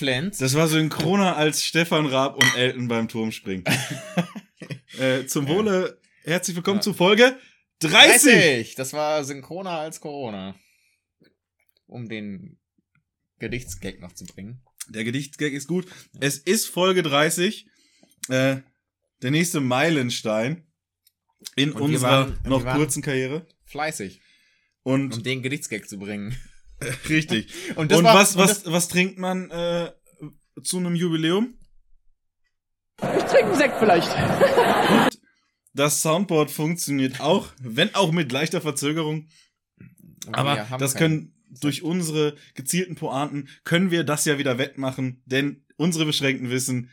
Flens. das war synchroner als Stefan Raab und Elton beim Turmspringen. äh, zum Wohle, herzlich willkommen Ja. zu Folge 30. 30! Das war synchroner als Corona. Um den Gedichtsgag noch zu bringen. Der Gedichtsgag ist gut. Es ist Folge 30. Äh, der nächste Meilenstein in Und unserer waren- noch kurzen Karriere. Fleißig. Und Um den Gedichtsgag zu bringen. richtig. Und Und, war- was, und was, was trinkt man äh, zu einem Jubiläum? Ich trinke einen Sekt vielleicht. Das Soundboard funktioniert auch, wenn auch mit leichter Verzögerung. Aber haben das können durch unsere gezielten Pointen können wir das ja wieder wettmachen, denn unsere beschränkten Wissen,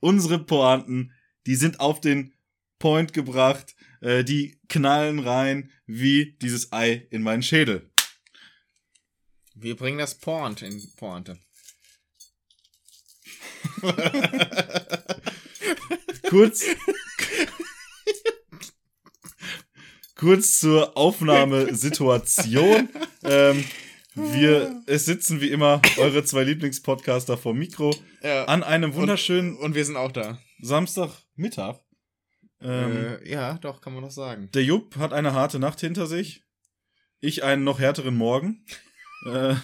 unsere Pointen, die sind auf den Point gebracht, äh, die knallen rein wie dieses Ei in meinen Schädel. Wir bringen das Point in Pointe. Kurz kurz zur Aufnahmesituation. ähm, wir es sitzen wie immer eure zwei Lieblingspodcaster vor Mikro Ja. an einem wunderschönen Und wir sind auch da. Samstagmittag. Ähm, äh, ja, doch, kann man noch sagen. Der Jupp hat eine harte Nacht hinter sich. Ich einen noch härteren Morgen. Äh,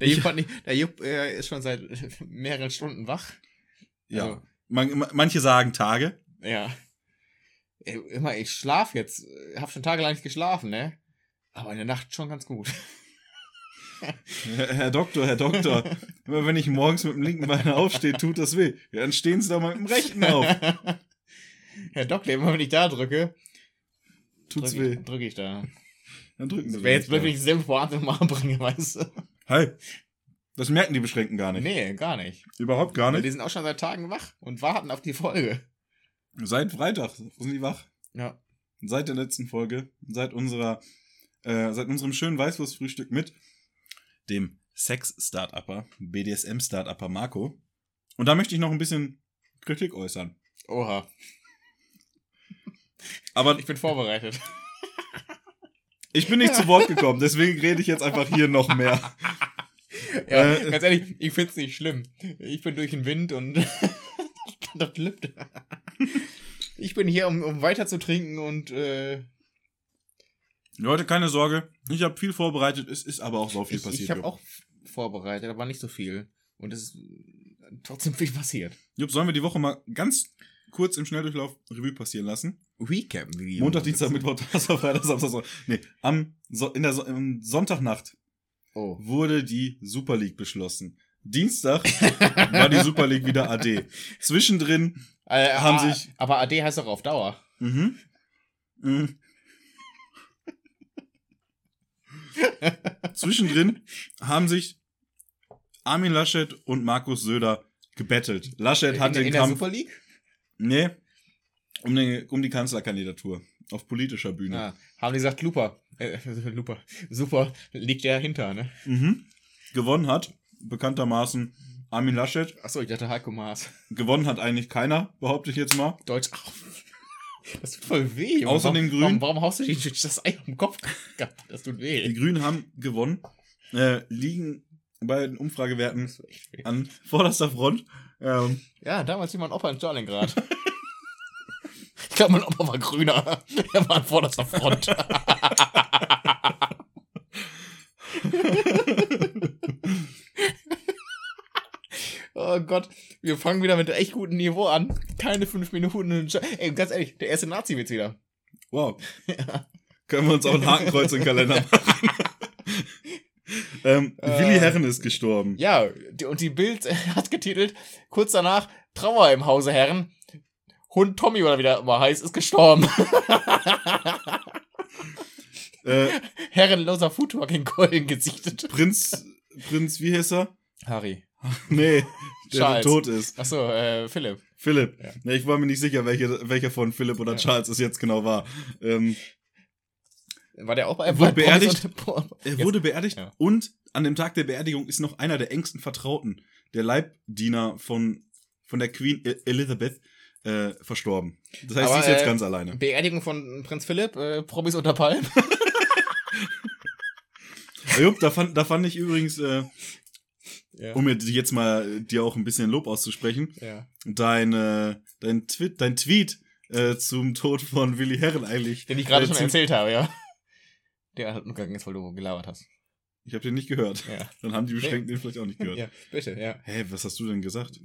Der Jupp, hat nicht, der Jupp äh, ist schon seit mehreren Stunden wach. ja. Also, Man, manche sagen Tage. ja. Immer, ich schlaf jetzt. Ich hab schon tagelang nicht geschlafen, ne? Aber in der Nacht schon ganz gut. Herr, Doktor, Herr Doktor. Immer wenn ich morgens mit dem linken Bein aufstehe, tut das weh. Ja, dann stehen Sie doch mal mit dem rechten auf. Herr Doktor, immer wenn ich da drücke, Tut's drücke weh. ich, drück ich da. Dann drücken Sie wäre jetzt blöd, wenn ich dieselbe Pointe mal bringe, weißt du? Hi. Das merken die Beschränkten gar nicht. Nee, gar nicht. Überhaupt gar Weil nicht. die sind auch schon seit Tagen wach und warten auf die Folge. Seit Freitag sind die wach. Ja. Seit der letzten Folge. Seit unserer, äh, seit unserem schönen Weißwurstfrühstück mit dem Sex-Startupper, BDSM-Startupper Marco. Und da möchte ich noch ein bisschen Kritik äußern. Oha. Aber Ich bin vorbereitet. Ich bin nicht zu Wort gekommen, deswegen rede ich jetzt einfach hier noch mehr. Ja, Äh, ganz ehrlich, ich find's nicht schlimm. Ich bin durch den Wind und das lübt. Ich bin hier, um, um weiter zu trinken und äh, Leute, keine Sorge. Ich habe viel vorbereitet. Es ist aber auch so viel ich, passiert. ich habe auch vorbereitet, aber nicht so viel. Und es ist trotzdem viel passiert. Jupp, sollen wir die Woche mal ganz kurz im Schnelldurchlauf Revue passieren lassen? Recap. wie Montag, Dienstag, Mittwoch, Donnerstag, Freitag, Samstag, Sonntag. Nee, am so in der so am Sonntagnacht Oh. wurde die Super League beschlossen. Dienstag war die Super League wieder AD. Zwischendrin, Äh, Haben ah, sich- Aber AD heißt doch auf Dauer. mhm, mhm. Zwischendrin haben sich Armin Laschet und Markus Söder gebettelt. Laschet hat in, den in der Kampf, Super League? nee, um, den, um die Kanzlerkandidatur auf politischer Bühne. Ja. Haben die gesagt, Luper. Äh, Luper. Super, liegt der hinter, ne? Mhm. Gewonnen hat bekanntermaßen Armin Laschet. Achso, ich dachte Heiko Maas. Gewonnen hat eigentlich keiner, behaupte ich jetzt mal. Deutsch. Au. Das tut voll weh. Außer warum, den Grünen. Warum, warum haust du die, das Ei auf den Kopf? Das tut Die weh. Grünen haben gewonnen, äh, liegen bei den Umfragewerten an vorderster Front. Ähm, Ja, damals mein Opa in Stalingrad. ich glaube, mein Opa war grüner. Er war an vorderster Front. oh Gott, wir fangen wieder mit echt gutem Niveau an. Keine fünf Minuten. Ey, ganz ehrlich, der erste Nazi-Witz wieder. wow. Können wir uns auch ein Hakenkreuz im Kalender machen. ähm, Äh, Willi Herren ist gestorben. Ja, und die Bild hat getitelt, kurz danach, Trauer im Hause Herren. Hund Tommy oder wie der immer heißt, ist gestorben. Äh, Herrenloser Foodtruck in Köln gesichtet. Prinz, Prinz, wie heißt er? Harry. Nee, der Charles. tot ist. Achso, äh, Philipp. Philipp. Ja. Ja. ich war mir nicht sicher, welche, welcher von Philipp oder Ja. Charles es jetzt genau war. Ähm, War der auch bei Wurde bei beerdigt? Er wurde beerdigt Ja. und an dem Tag der Beerdigung ist noch einer der engsten Vertrauten, der Leibdiener von, von der Queen E- Elizabeth, äh, verstorben. Das heißt, Aber, sie ist jetzt äh, ganz alleine. Beerdigung von Prinz Philipp, äh, Promis unter Palm. Jupp, da fand, da fand ich übrigens, äh, ja. um jetzt mal äh, dir auch ein bisschen Lob auszusprechen, ja. dein, äh, dein, Twi dein Tweet äh, zum Tod von Willi Herren eigentlich. Den ich gerade äh, schon erzählt habe, ja. Der hat nur gegangen ist, weil du gelabert hast. Ich habe den nicht gehört. Ja. Dann haben die Beschränkten den vielleicht auch nicht gehört. ja, bitte, ja. Hä, was hast du denn gesagt?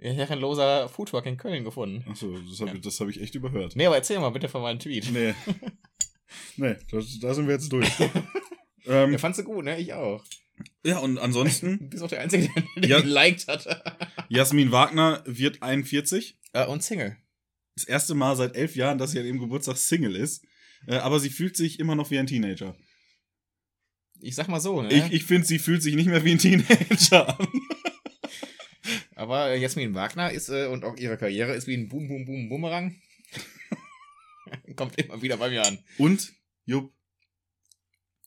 Herrenloser Foodtruck in Köln gefunden. Achso, das habe Ja. hab ich echt überhört. Nee, aber erzähl mal bitte von meinem Tweet. Nee. nee, da, sind wir jetzt durch. ähm, Der fandst du gut, ne? Ich auch. ja, und ansonsten, Du bist auch der Einzige, der Ja. geliked hat. Jasmin Wagner wird 41. äh, und Single. Das erste Mal seit elf Jahren, dass sie an ihrem Geburtstag Single ist. Äh, aber sie fühlt sich immer noch wie ein Teenager. Ich sag mal so, ne? Ich, ich finde, sie fühlt sich nicht mehr wie ein Teenager an. Aber äh, Jasmin Wagner ist äh, und auch ihre Karriere ist wie ein Boom, Boom, Boom, Boomerang. Kommt immer wieder bei mir an. Und, Jupp,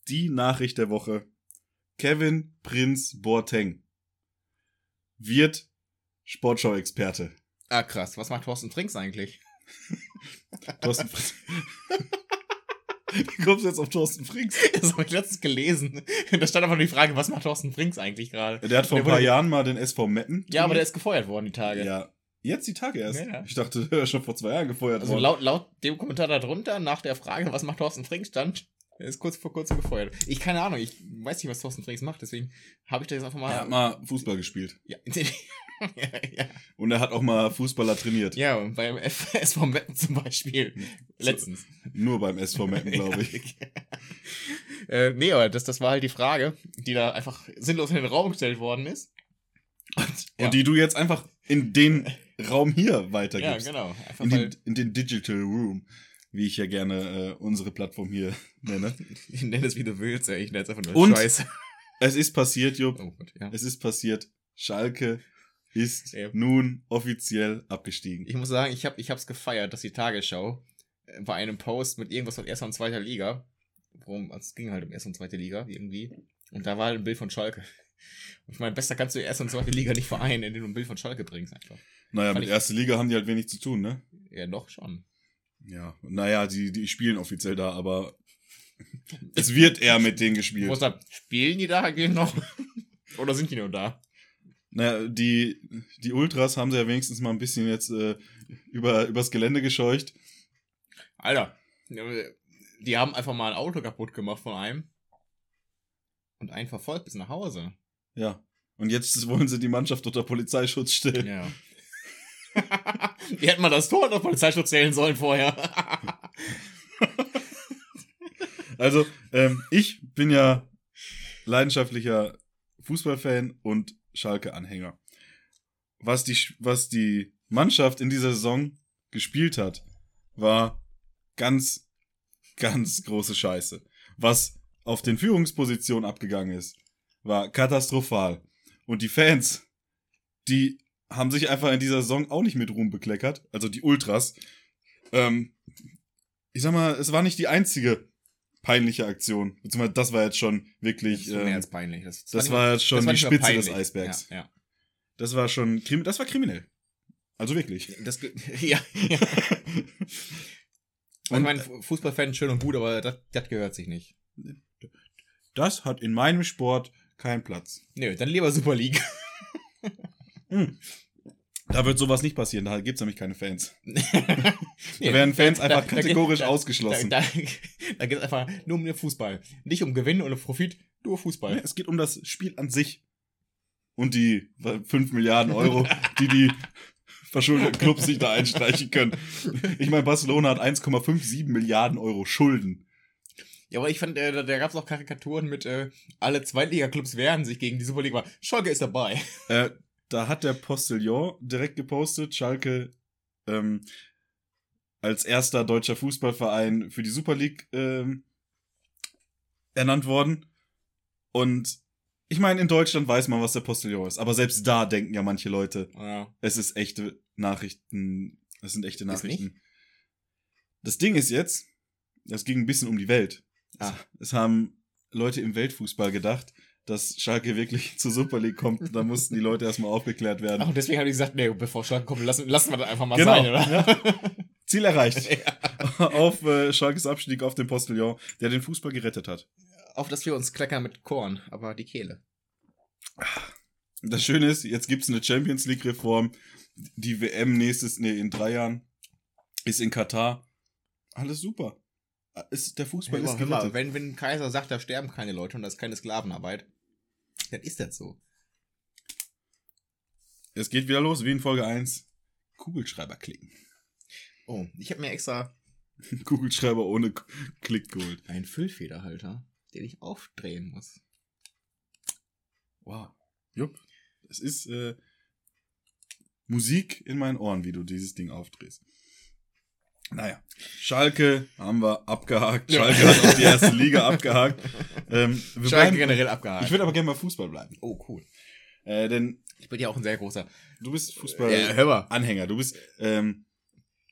die Nachricht der Woche. Kevin Prinz Boateng wird Sportschau-Experte. Ah, krass. Was macht Thorsten Trinks eigentlich? Thorsten Frings. Wie kommst du jetzt auf Thorsten Frings? Das habe ich letztens gelesen. Da stand einfach nur die Frage, was macht Thorsten Trinks eigentlich gerade? Der hat vor Der ein paar wurde- Jahren mal den SV Metten. Ja, aber der ist gefeuert worden, die Tage. Ja. Jetzt die Tage erst. Ja. Ich dachte, der wäre schon vor zwei Jahren gefeuert Also worden. laut, laut dem Kommentar darunter, nach der Frage, was macht Thorsten Frings, stand, er ist kurz vor kurzem gefeuert. Ich keine Ahnung, ich weiß nicht, was Thorsten Frings macht, deswegen habe ich da jetzt einfach mal. Er hat mal Fußball gespielt. ja, ja, ja. Und er hat auch mal Fußballer trainiert. ja, und beim F SV Meppen zum Beispiel. Letztens. Nur beim SV Metten, glaube ich. äh, nee, aber das, das war halt die Frage, die da einfach sinnlos in den Raum gestellt worden ist. Und, ja, Und die du jetzt einfach in den Raum hier ja, weitergibst. genau. Einfach in, den, in den Digital Room, wie ich ja gerne äh, unsere Plattform hier nenne. ich nenne es wie du willst, ey. ich nenne es einfach nur Und- Scheiße. Es ist passiert, Jupp. Oh Gott, ja. Es ist passiert. Schalke ist Ja. nun offiziell abgestiegen. Ich muss sagen, ich habe ich hab's gefeiert, dass die Tagesschau äh, bei einem Post mit irgendwas von erster und zweiter Liga, worum, also es ging halt um erste und zweite Liga irgendwie, und da war halt ein Bild von Schalke. Und ich meine, besser kannst du die erste und zweite Liga nicht vereinen, indem du ein Bild von Schalke bringst einfach. Naja, Fand mit ich- erster Liga haben die halt wenig zu tun, ne? Ja, doch schon. Ja, naja, die, die spielen offiziell da, aber es wird eher mit denen gespielt. Das? Spielen die da gehen noch? Oder sind die nur da? Naja, die, die Ultras haben sie ja wenigstens mal ein bisschen jetzt äh, über, übers Gelände gescheucht. Alter, die haben einfach mal ein Auto kaputt gemacht von einem und einen verfolgt bis nach Hause. Ja. Und jetzt wollen sie die Mannschaft unter Polizeischutz stellen. Ja. Die hätten mal das Tor unter Polizeischutz zählen sollen vorher. Also, ähm, ich bin ja leidenschaftlicher Fußballfan und Schalke-Anhänger. Was die, was die Mannschaft in dieser Saison gespielt hat, war ganz, ganz große Scheiße. Was auf den Führungspositionen abgegangen ist, war katastrophal. Und die Fans, die haben sich einfach in dieser Saison auch nicht mit Ruhm bekleckert, also die Ultras. Ähm, ich sag mal, es war nicht die einzige peinliche Aktion. Beziehungsweise das war jetzt schon wirklich. Das ähm, als peinlich. Das, das nicht war mal- jetzt schon das war die Spitze des peinlich. Eisbergs. Ja, ja. Das war schon, das war kriminell. Also wirklich. Das, ja, ja. ich Und- meine, Fu- Fußballfan schön und gut, aber das, das gehört sich nicht. Das hat in meinem Sport keinen Platz. Nö, dann lieber Super League. Hm. Da wird sowas nicht passieren, da gibt's nämlich keine Fans. Da werden Fans einfach da kategorisch da, ausgeschlossen. Da, da, geht es einfach nur um den Fußball. Nicht um Gewinn oder Profit, nur Fußball. Es geht um das Spiel an sich. Und die 5 Milliarden Euro, die die verschuldeten Clubs sich da einstreichen können. Ich meine, Barcelona hat 1,57 Milliarden Euro Schulden. Ja, aber ich fand, äh, da, da gab es auch Karikaturen mit, äh, alle Zweitliga-Clubs wehren sich gegen die Superliga. Schalke ist dabei. Äh, da hat der Postillon direkt gepostet, Schalke ähm, als erster deutscher Fußballverein für die Super League ähm, ernannt worden. Und Ich meine, in Deutschland weiß man, was der Postillon ist, aber selbst da denken ja manche Leute, Ja. es ist echte Nachrichten, es sind echte Nachrichten. Das Ding ist jetzt, es ging ein bisschen um die Welt. Ah. Es haben Leute im Weltfußball gedacht, dass Schalke wirklich zur Super League kommt. Da mussten die Leute erstmal aufgeklärt werden. Ach, und deswegen habe ich gesagt, nee, bevor Schalke kommt, lassen, lassen wir das einfach mal Genau, sein, oder? Ziel erreicht. auf äh, Schalkes Abstieg auf den Postillon, der den Fußball gerettet hat. Auf dass wir uns kleckern mit Korn, aber die Kehle. Das Schöne ist, jetzt gibt's eine Champions League Reform. Die WM nächstes, nee, in drei Jahren ist in Katar. Alles super. Ist, der Fußball Hör ist hör mal, gerettet. wenn, wenn ein Kaiser sagt, da sterben keine Leute und das ist keine Sklavenarbeit, dann ist das so. Es geht wieder los, wie in Folge 1. Kugelschreiber klicken. Oh, ich habe mir extra Kugelschreiber ohne K Klick geholt. einen Füllfederhalter, den ich aufdrehen muss. Wow. Jupp. Es ist äh, Musik in meinen Ohren, wie du dieses Ding aufdrehst. Naja, Schalke haben wir abgehakt. Ja. Schalke hat auch die erste Liga abgehakt. Ähm, wir Schalke bleiben, generell abgehakt. ich würde aber gerne mal Fußball bleiben. oh, cool. Äh, denn Ich bin ja auch ein sehr großer. du bist Fußball-Anhänger. mal. Du bist, ähm,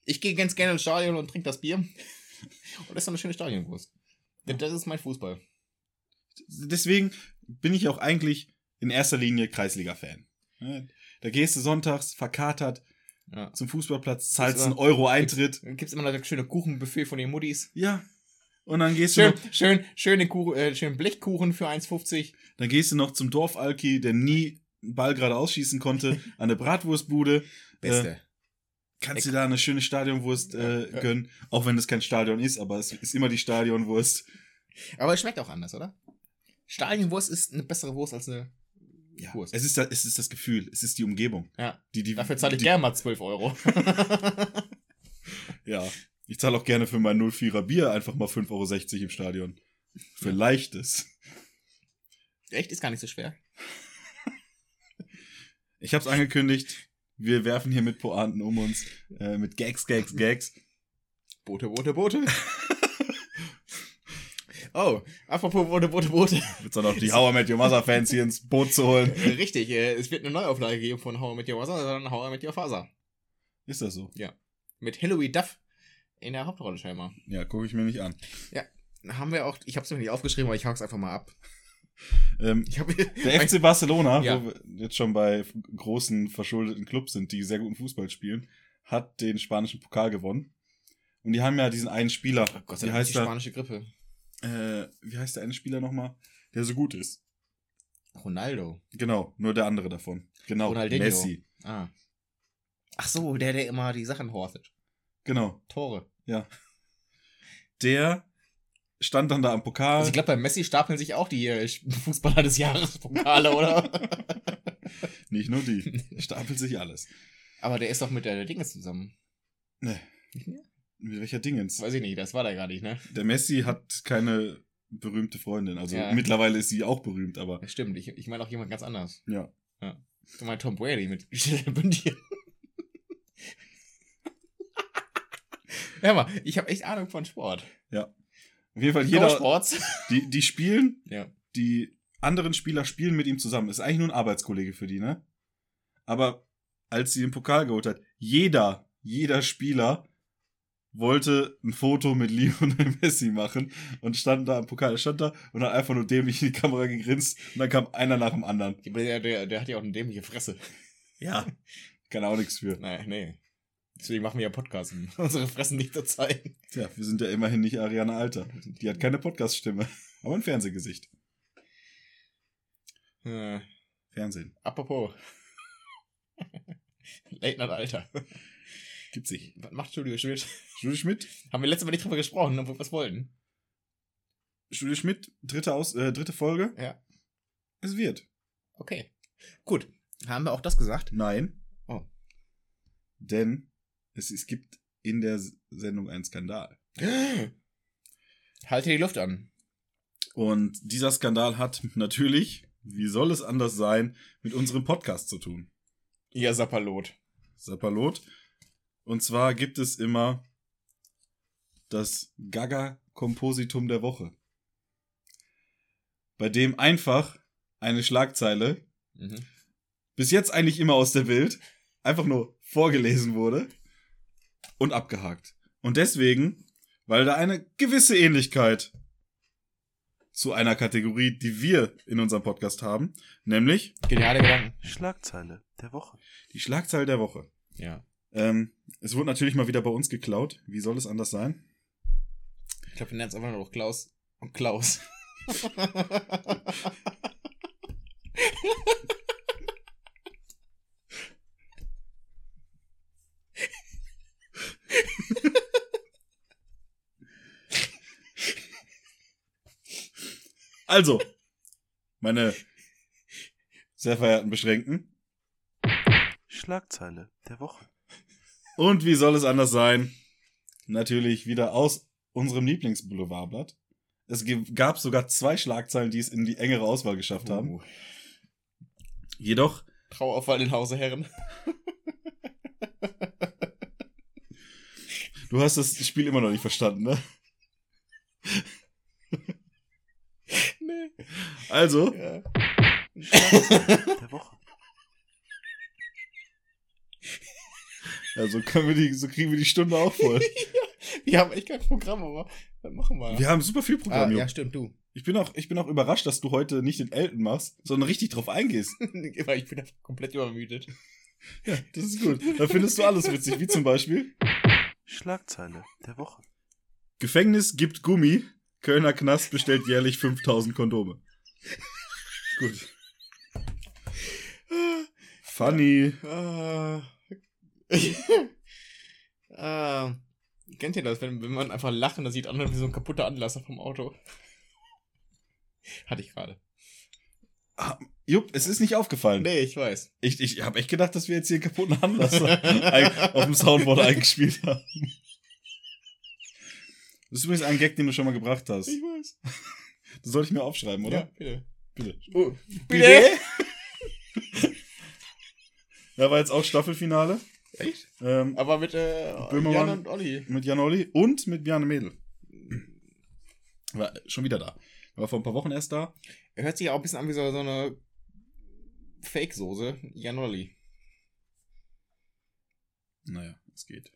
Ich gehe ganz gerne ins Stadion und trinke das Bier. Und esse eine schöne Stadionwurst. Denn das ist mein Fußball. deswegen bin ich auch eigentlich in erster Linie Kreisliga-Fan. Da gehst du sonntags verkatert Ja. zum Fußballplatz, zahlst einen Euro Eintritt. Dann gibt's immer noch das schöne Kuchenbuffet von den Muttis. Ja. Und dann gehst du Schön, noch, schön, schöne Kuchen, äh, schönen Blechkuchen für 1,50. dann gehst du noch zum Dorfalki, der nie einen Ball gerade ausschießen konnte, an eine Bratwurstbude. Beste. Äh, kannst dir da eine schöne Stadionwurst äh, Ja. gönnen, auch wenn es kein Stadion ist, aber es ist immer die Stadionwurst. Aber es schmeckt auch anders, oder? Stadionwurst ist eine bessere Wurst als eine Ja, Wurst. es ist, da, es ist das Gefühl, es ist die Umgebung. Ja. Die, die, Dafür zahle ich gerne mal 12 Euro. Ja, ich zahle auch gerne für mein 04er Bier einfach mal 5,60 Euro im Stadion. Für leichtes. Echt? Ist gar nicht so schwer. Ich hab's angekündigt, wir werfen hier mit Pointen um uns, äh, mit Gags, Gags, Gags. Boote, Boote, Boote. oh, apropos Boote, Boote, Boote. Wird's dann auch die How I Met Your Mother Fans hier ins Boot zu holen. Richtig, äh, es wird eine Neuauflage geben von How I Met Your Mother, sondern How I Met Your Father. Ist das so? Mit Hilary Duff in der Hauptrolle scheinbar. Ja, gucke ich mir nicht an. Haben wir auch, ich hab's mir nicht aufgeschrieben, aber ich hak's einfach mal ab. Ähm, hab, der FC Barcelona, Ja. wo wir jetzt schon bei großen, verschuldeten Clubs sind, die sehr guten Fußball spielen, hat den spanischen Pokal gewonnen. Und die haben ja diesen einen Spieler, Oh Gott Dank heißt die spanische Grippe. Äh, wie heißt der eine Spieler nochmal? Der so gut ist. Ronaldo. Genau, nur der andere davon. Genau, Ronaldinho. Messi. Ah. Ach so, der, der immer die Sachen hortet. Genau, Tore. der stand dann da am Pokal. Also ich glaube, bei Messi stapeln sich auch die äh, Fußballer des Jahres Pokale, oder? Nicht nur die. Stapelt sich alles. Aber der ist doch mit der Dinge zusammen. Ne, Nicht mehr? Mit welcher Dingens? Weiß ich nicht, das war der gar nicht, ne? Der Messi hat keine berühmte Freundin. Also Ja. mittlerweile ist sie auch berühmt, aber Ja, stimmt, ich, ich meine auch jemand ganz anders. ja. Du meinst Tom Brady mit Bündchen. Hör mal, ich habe echt Ahnung von Sport. Auf jeden Fall Jeder jeder, Sports. die, die spielen, Ja. die anderen Spieler spielen mit ihm zusammen. Ist eigentlich nur ein Arbeitskollege für die, ne? Aber als sie den Pokal geholt hat, jeder, jeder Spieler wollte ein Foto mit Lionel Messi machen und stand da am Pokal, stand da und hat einfach nur dämlich in die Kamera gegrinst und dann kam einer nach dem anderen. Der, der, der hat ja auch eine dämliche Fresse. Ja. Kann auch nichts für. Naja, nee. Deswegen machen wir ja Podcasts, um unsere Fressen nicht zu zeigen. Tja, wir sind ja immerhin nicht Ariane Alter. Die hat keine Podcast-Stimme, aber ein Fernsehgesicht. Äh, Fernsehen. apropos. Late Night Alter. Gibt sich. Was macht Studio Schmidt? Julie Schmidt? Haben wir letztes Mal nicht drüber gesprochen, obwohl wir was wollten. Julie Schmidt, dritte, Aus äh, dritte Folge. Ja. Es wird. Okay. Gut. Haben wir auch das gesagt? Nein. Oh. Denn es, es gibt in der Sendung einen Skandal. Halte die Luft an. Und dieser Skandal hat natürlich, wie soll es anders sein, mit unserem Podcast zu tun. Ihr Sapperlot. Sapperlot. Und zwar gibt es immer das Gaga-Kompositum der Woche. Bei dem einfach eine Schlagzeile, Mhm. bis jetzt eigentlich immer aus der Bild, einfach nur vorgelesen wurde und abgehakt. Und deswegen, weil da eine gewisse Ähnlichkeit zu einer Kategorie, die wir in unserem Podcast haben, nämlich Geniale Gedanken. Schlagzeile der Woche. die Schlagzeile der Woche. Ja. Ähm, es wurde natürlich mal wieder bei uns geklaut. Wie soll es anders sein? Ich glaube, wir nennen es einfach nur noch Klaus und Klaus. Also, meine sehr verehrten Beschränkten. Schlagzeile der Woche. Und wie soll es anders sein? Natürlich wieder aus unserem Lieblingsboulevardblatt. Es gab sogar zwei Schlagzeilen, die es in die engere Auswahl geschafft haben. Uh, Jedoch, Traueraufwall in Hause Herren. du hast das Spiel immer noch nicht verstanden, ne? nee. Also, Ja. Der Woche. Also können wir die, so kriegen wir die Stunde auch voll. Wir haben echt kein Programm, aber machen wir? Wir haben super viel ah, Programm, ja, ja. stimmt, du. Ich bin auch, ich bin auch überrascht, dass du heute nicht den Elton machst, sondern richtig drauf eingehst. Weil ich bin einfach komplett übermüdet. Ja, das ist gut. Da findest du alles witzig, wie zum Beispiel Schlagzeile der Woche. Gefängnis gibt Gummi, Kölner Knast bestellt jährlich 5000 Kondome. Gut. Funny. Ah. Ah. Kennt ihr das, wenn, wenn man einfach lacht und das sieht an wie so ein kaputter Anlasser vom Auto? Hatte ich gerade. Ah, Jupp, es ist nicht aufgefallen. Nee, ich weiß. Ich, ich habe echt gedacht, dass wir jetzt hier einen kaputten Anlasser auf dem Soundboard eingespielt haben. Das ist übrigens ein Gag, den du schon mal gebracht hast. Ich weiß. Das sollte ich mir aufschreiben, oder? Ja, bitte. Bitte. Oh, Bitte? Ja, war jetzt auch Staffelfinale. Echt? Ähm, Aber mit äh, Böhmermann. Jan und Olli. mit Jan Olli und mit Bjarne Mädel. War schon wieder da. War vor ein paar Wochen erst da. Er hört sich auch ein bisschen an wie so, so eine Fake-Soße. Jan Olli. Naja, es geht.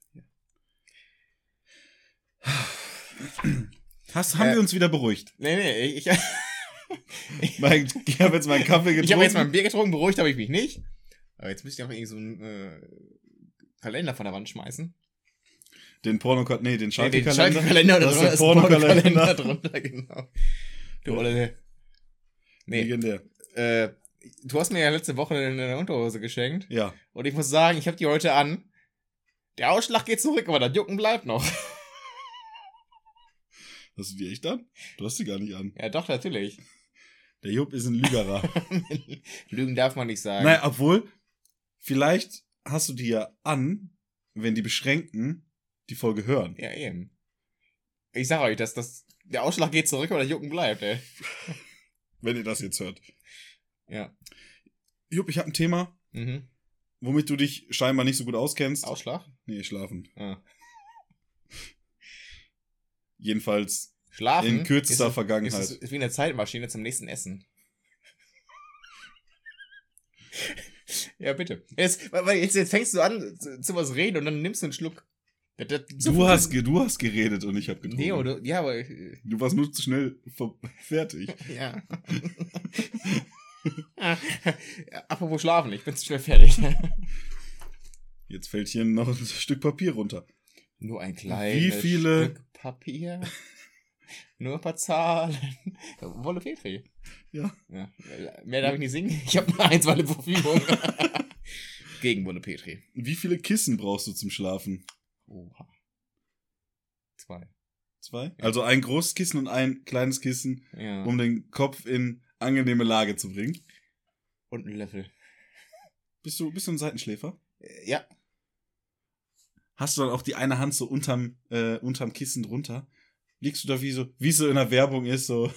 Hast, haben Äh, wir uns wieder beruhigt? Nee, nee, ich, ich, Mein, ich habe jetzt meinen Kaffee getrunken. ich habe jetzt mal ein Bier getrunken, beruhigt habe ich mich nicht. Aber jetzt müsste ich auch irgendwie so einen äh, Kalender von der Wand schmeißen. den Porno, nee, den Nee, den Schalke-Kalender. Schalke-Kalender, das ist Pornokalender Pornokalender. drunter, genau. Du Olle. Nee, Legendär. äh, du hast mir ja letzte Woche eine Unterhose geschenkt. Ja. Und ich muss sagen, ich habe die heute an. Der Ausschlag geht zurück, aber das Jucken bleibt noch. Hast du die echt an? Du hast die gar nicht an. Ja, doch, natürlich. Der Jupp ist ein Lügerer. Lügen darf man nicht sagen. Naja, obwohl, vielleicht hast du die ja an, wenn die Beschränkten die Folge hören. Ja, eben. Ich sag euch, dass das, der Ausschlag geht zurück, aber der Jucken bleibt, ey. Wenn ihr das jetzt hört. Ja. Jupp, ich habe ein Thema, Mhm. womit du dich scheinbar nicht so gut auskennst. Ausschlag? Nee, schlafen. Ah. Jedenfalls Schlafen? in kürzester ist, Vergangenheit. Ist, ist wie eine Zeitmaschine zum nächsten Essen. ja, bitte. Jetzt, weil- jetzt, jetzt fängst du an zu, zu was reden und dann nimmst du einen Schluck. Das, das, so du, hast, du hast geredet und ich habe getrunken. Nee, oder? Ja, aber. äh, Du warst nur zu schnell fertig. Ja. ja. Apropos schlafen, ich bin zu schnell fertig. Jetzt fällt hier noch ein Stück Papier runter. Nur ein kleines Wie viele- Stück Papier. Nur ein paar Zahlen. Wolle Petri. Ja. ja. Mehr darf ich nicht singen. Ich habe nur eins Wolle Verfügung. Gegen Wolle Petri. Wie viele Kissen brauchst du zum Schlafen? Oha. Zwei. Zwei? Also ein großes Kissen und ein kleines Kissen, Ja. um den Kopf in angenehme Lage zu bringen. Und ein Löffel. Bist du, bist du ein Seitenschläfer? Äh, Ja. Hast du dann auch die eine Hand so unterm, äh, unterm Kissen drunter? Liegst du da wie so, wie so in der Werbung ist, so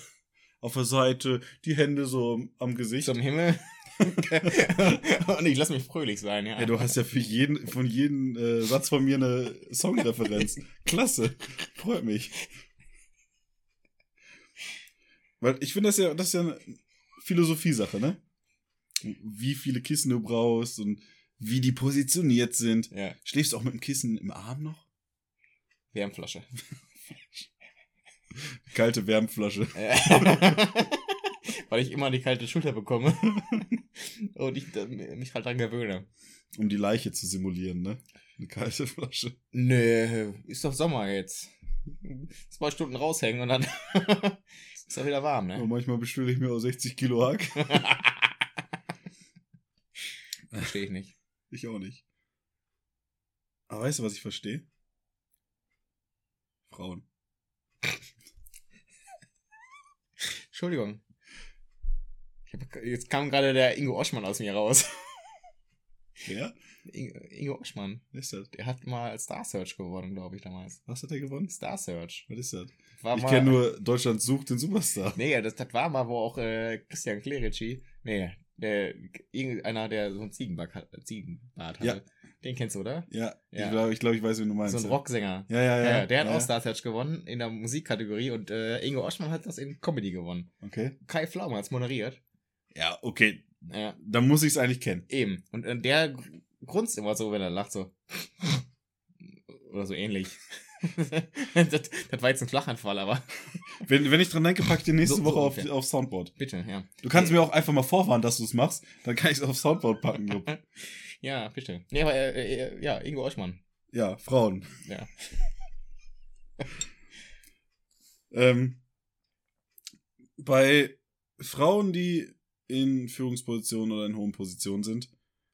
auf der Seite, die Hände so am Gesicht? Zum Himmel. Und ich lass mich fröhlich sein, ja. Ja, du hast ja für jeden, von jedem äh, Satz von mir eine Songreferenz. Klasse. Freut mich. Weil ich finde das ja, das ist ja Philosophiesache, ne? Wie viele Kissen du brauchst und wie die positioniert sind. Ja, Schläfst du auch mit dem Kissen im Arm noch? Wärmflasche. Kalte Wärmflasche. Weil ich immer die kalte Schulter bekomme. Und ich mich halt dran gewöhne. Um die Leiche zu simulieren, ne? Eine kalte Flasche. Nö, ist doch Sommer jetzt. Zwei Stunden raushängen und dann ist doch wieder warm, ne? manchmal bestelle ich mir auch 60 Kilo Hack. Verstehe ich nicht. Ich auch nicht. Aber weißt du, was ich verstehe? Frauen. Entschuldigung. Hab, jetzt kam gerade der Ingo Oschmann aus mir raus. Wer? Ingo, Ingo Oschmann. Wer ist das? Der hat mal Star Search gewonnen, glaube ich, damals. Was hat er gewonnen? Star Search. Was ist das? War Ich kenne nur Deutschland sucht den Superstar. Nee, das, das war mal, wo auch äh, Christian Clerici, nee, der, irgendeiner, der so einen Ziegenbart, hat, Ziegenbart hatte. Ja. Den kennst du, oder? Ja, Ja. ich glaube, ich, glaub, ich weiß, wen du meinst. so ein. Rocksänger. Ja, ja, ja. Ja, der hat ja. auch Star Search gewonnen in der Musikkategorie und äh, Ingo Oschmann hat das in Comedy gewonnen. Okay. Kai Pflaume hat's moderiert. Ja, okay. Ja, Dann muss ich es eigentlich kennen. eben. Und äh, der gr- grunzt immer so, wenn er lacht, so. Oder so ähnlich. das, das war jetzt ein Flachanfall, aber Wenn, wenn ich dran denke, pack ich dir nächste So- Woche so auf, auf Soundboard. bitte, ja. Du kannst mir auch einfach mal vorwarnen, dass du es machst. Dann kann ich es auf Soundboard packen. Ja, bitte. Nee, aber äh, äh, ja, Ingo Oschmann. Ja, Frauen. Ja. Ähm, bei Frauen, die in Führungspositionen oder in hohen Positionen sind,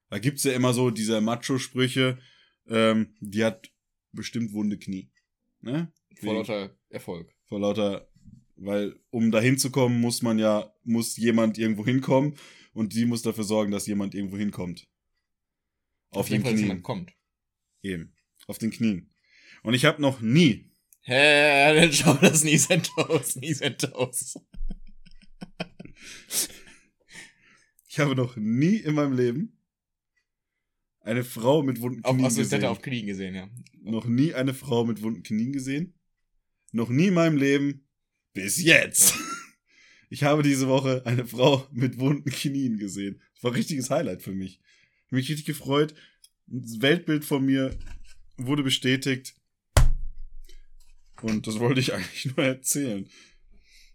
da gibt's ja immer so diese Macho-Sprüche, ähm, die hat bestimmt wunde Knie. Ne? Vor lauter Erfolg. vor lauter, weil um da hinzukommen, muss man ja, muss jemand irgendwo hinkommen und die muss dafür sorgen, dass jemand irgendwo hinkommt. Auf, den jeden Fall, Knien. jemand kommt. Eben. Auf den Knien. Und ich habe noch nie, Hä, dann schau das nie Toes, nie Toes. ich habe noch nie in meinem Leben eine Frau mit wunden Auf, Knien achso, das hat gesehen. er auf Knien gesehen, ja. noch nie eine Frau mit wunden Knien gesehen. Noch nie in meinem Leben. Bis jetzt. Ich habe diese Woche eine Frau mit wunden Knien gesehen. Das war ein richtiges Highlight für mich. Mich richtig gefreut. Das Weltbild von mir wurde bestätigt. Und das wollte ich eigentlich nur erzählen.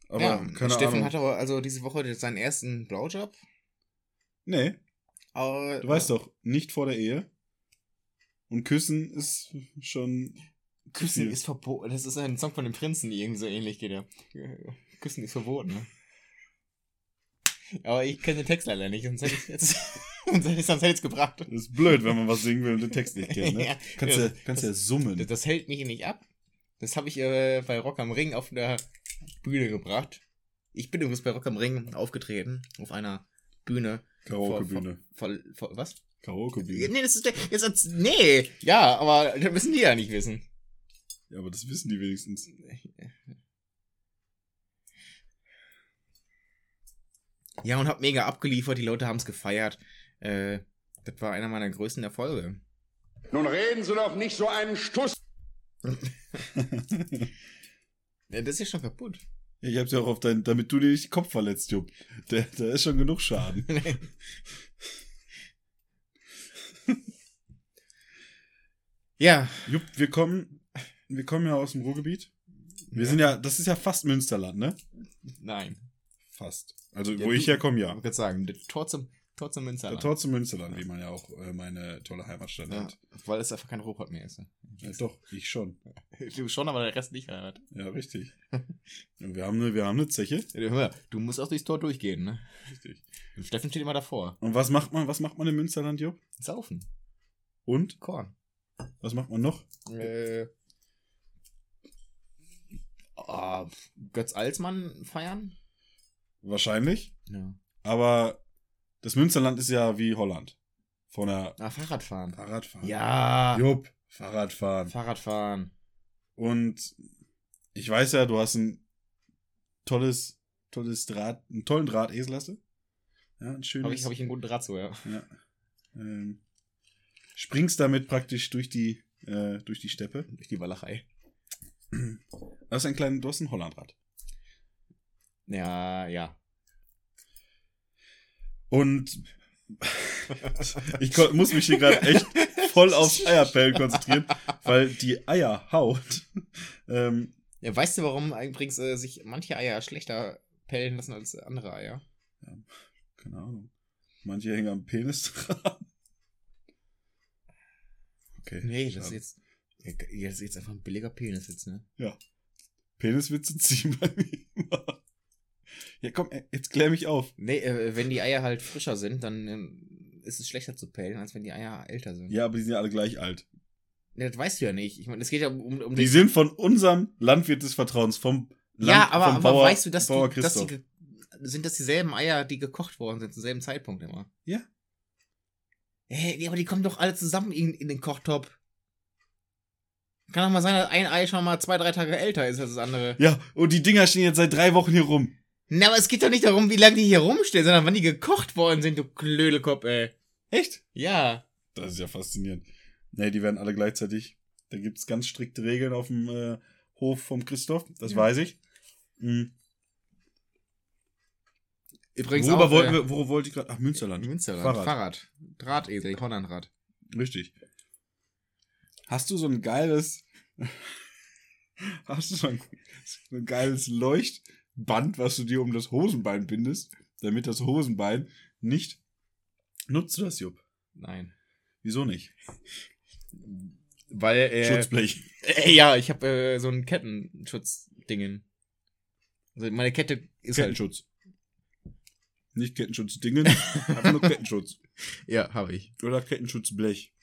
Aber ja, keine Steffen Ahnung. hat aber also diese Woche seinen ersten Blowjob. nee, Aber, du weißt doch, nicht vor der Ehe. Und küssen ist schon. Küssen ist verboten. Das ist ein Song von den Prinzen, die irgendwie so ähnlich geht, ja. Küssen ist verboten, ne? Aber ich kenne den Text leider nicht, sonst hätte ich jetzt, sonst hätte ich's gebracht. Das ist blöd, wenn man was singen will und den Text nicht kennt. Ne? Ja, kannst ja, ja, kannst ja summen. Das, das hält mich nicht ab. Das habe ich äh, bei Rock am Ring auf der Bühne gebracht. Ich bin übrigens bei Rock am Ring aufgetreten, auf einer Bühne. Karaoke-Bühne. Was? Karaoke-Bühne. Nee, das ist der, jetzt, nee, ja, aber das müssen die ja nicht wissen. Ja, aber das wissen die wenigstens. Ja, und hab mega abgeliefert, die Leute haben's gefeiert. Äh, das war einer meiner größten Erfolge. Nun reden Sie doch nicht so einen Stuss. Ja, das ist ja schon kaputt. Ja, ich hab's ja auch auf dein, damit du dir nicht den Kopf verletzt, Jupp. Da, da ist schon genug Schaden. ja, Jupp, wir kommen, wir kommen ja aus dem Ruhrgebiet. Wir sind ja, das ist ja fast Münsterland, ne? nein. Fast. Also, Ja, wo ich du- herkomme, Ich ja. wollte sagen, der Tor zum, Tor zum Münsterland. Trotzdem Münsterland, wie man ja auch äh, meine tolle Heimatstadt ja, nennt. weil es einfach kein Ruhrpott mehr ist. Ja, doch, ich schon. Du schon, aber der Rest nicht. Halt. Ja, richtig. Wir haben eine, wir haben eine Zeche. Ja, du, hör, du musst auch durchs Tor durchgehen, ne? Richtig. Und Steffen steht immer davor. Und was macht man, was macht man im Münsterland, Jupp? Saufen. Und? Korn. Was macht man noch? Äh, ah, Götz Alsmann feiern? Wahrscheinlich. Ja. Aber das Münsterland ist ja wie Holland. Von der Ah, Fahrradfahren. Fahrradfahren. Ja. Jupp, Fahrradfahren. Fahrradfahren. Und ich weiß ja, du hast ein tolles, tolles Draht, einen tollen Drahtesel hast du. Ja, ein schönes. Habe ich, hab ich einen guten Draht zu, ja. ja. ähm, springst damit praktisch durch die, äh, durch die Steppe. Durch die Walachei. Du hast ein kleines, du hast ein Hollandrad. Ja, ja. Und ich muss mich hier gerade echt voll aufs Eierpellen konzentrieren, weil die Eierhaut ähm, Ja, weißt du, warum übrigens äh, sich manche Eier schlechter pellen lassen als andere Eier? keine Ahnung. Manche hängen am Penis dran. Okay. Nee, das ist jetzt. Ja, das ist jetzt einfach ein billiger Penis jetzt, ne? Peniswitze ziehen bei mir immer. Ja, komm, ey, jetzt klär mich auf. Nee, äh, wenn die Eier halt frischer sind, dann ähm, ist es schlechter zu pellen, als wenn die Eier älter sind. Ja, aber die sind ja alle gleich alt. Ja, das weißt du ja nicht. Ich meine, es geht ja um, um Die sind von unserem Landwirt des Vertrauens, vom Land, Ja, aber, vom aber Bauer, weißt du, dass, Bauer die, dass die sind das dieselben Eier, die gekocht worden sind, zum selben Zeitpunkt immer? Ja. Hä, aber die kommen doch alle zusammen in, in den Kochtopf. Kann doch mal sein, dass ein Ei schon mal zwei, drei Tage älter ist als das andere. Ja, und die Dinger stehen jetzt seit drei Wochen hier rum. Na, aber es geht doch nicht darum, wie lange die hier rumstehen, sondern wann die gekocht worden sind, du Klödelkopf, ey. Echt? Ja. Das ist ja faszinierend. Nee, die werden alle gleichzeitig. Da gibt's ganz strikte Regeln auf dem äh, Hof vom Christoph, das Ja. weiß ich. Mhm. Übrigens Worüber auch, wollten äh, wir, wo wollte ich gerade? Ach, Münsterland. Münsterland. Fahrrad. Fahrrad. Drahtesel, Hollandrad. Richtig. Hast du so ein geiles, hast du so ein, so ein geiles Leuchtband, was du dir um das Hosenbein bindest, damit das Hosenbein nicht, nutzt du das, Jupp? Nein. Wieso nicht? Weil, äh, Schutzblech. äh, ja, ich habe äh, so ein Kettenschutzdingen. Also meine Kette ist halt. Kettenschutz. Nicht Kettenschutzdingen, einfach nur Kettenschutz. Ja, habe ich. Oder Kettenschutzblech.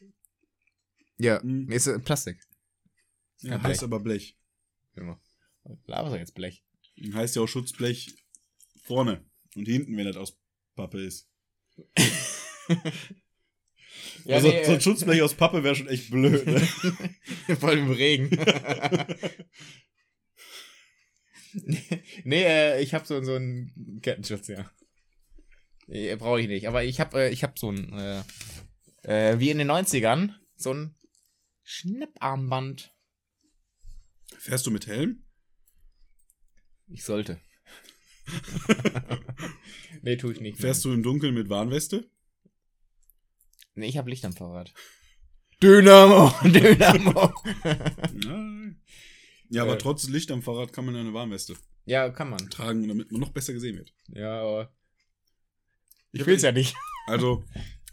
Ja, Hm. ist äh, Plastik. Ja, heißt Blech. aber Blech. Genau. Laber doch jetzt Blech. Heißt ja auch Schutzblech vorne und hinten, wenn das aus Pappe ist. Ja, also, nee, so ein äh, Schutzblech aus Pappe wäre schon echt blöd. Ne? Vor allem im Regen. nee, äh, ich habe so, so einen Kettenschutz, ja. Nee, Brauche ich nicht. Aber ich habe äh, ich hab so ein, äh, äh, wie in den 90ern, so ein Schnipparmband. Fährst du mit Helm? Ich sollte. nee, tue ich nicht. Fährst du im Dunkeln mit Warnweste? Nee, ich habe Licht am Fahrrad. Dynamo, Dynamo. Ja, ja aber Äh. trotz Licht am Fahrrad kann man ja eine Warnweste ja, kann man. tragen, damit man noch besser gesehen wird. Ja, aber ich hab- will's ja nicht. Also,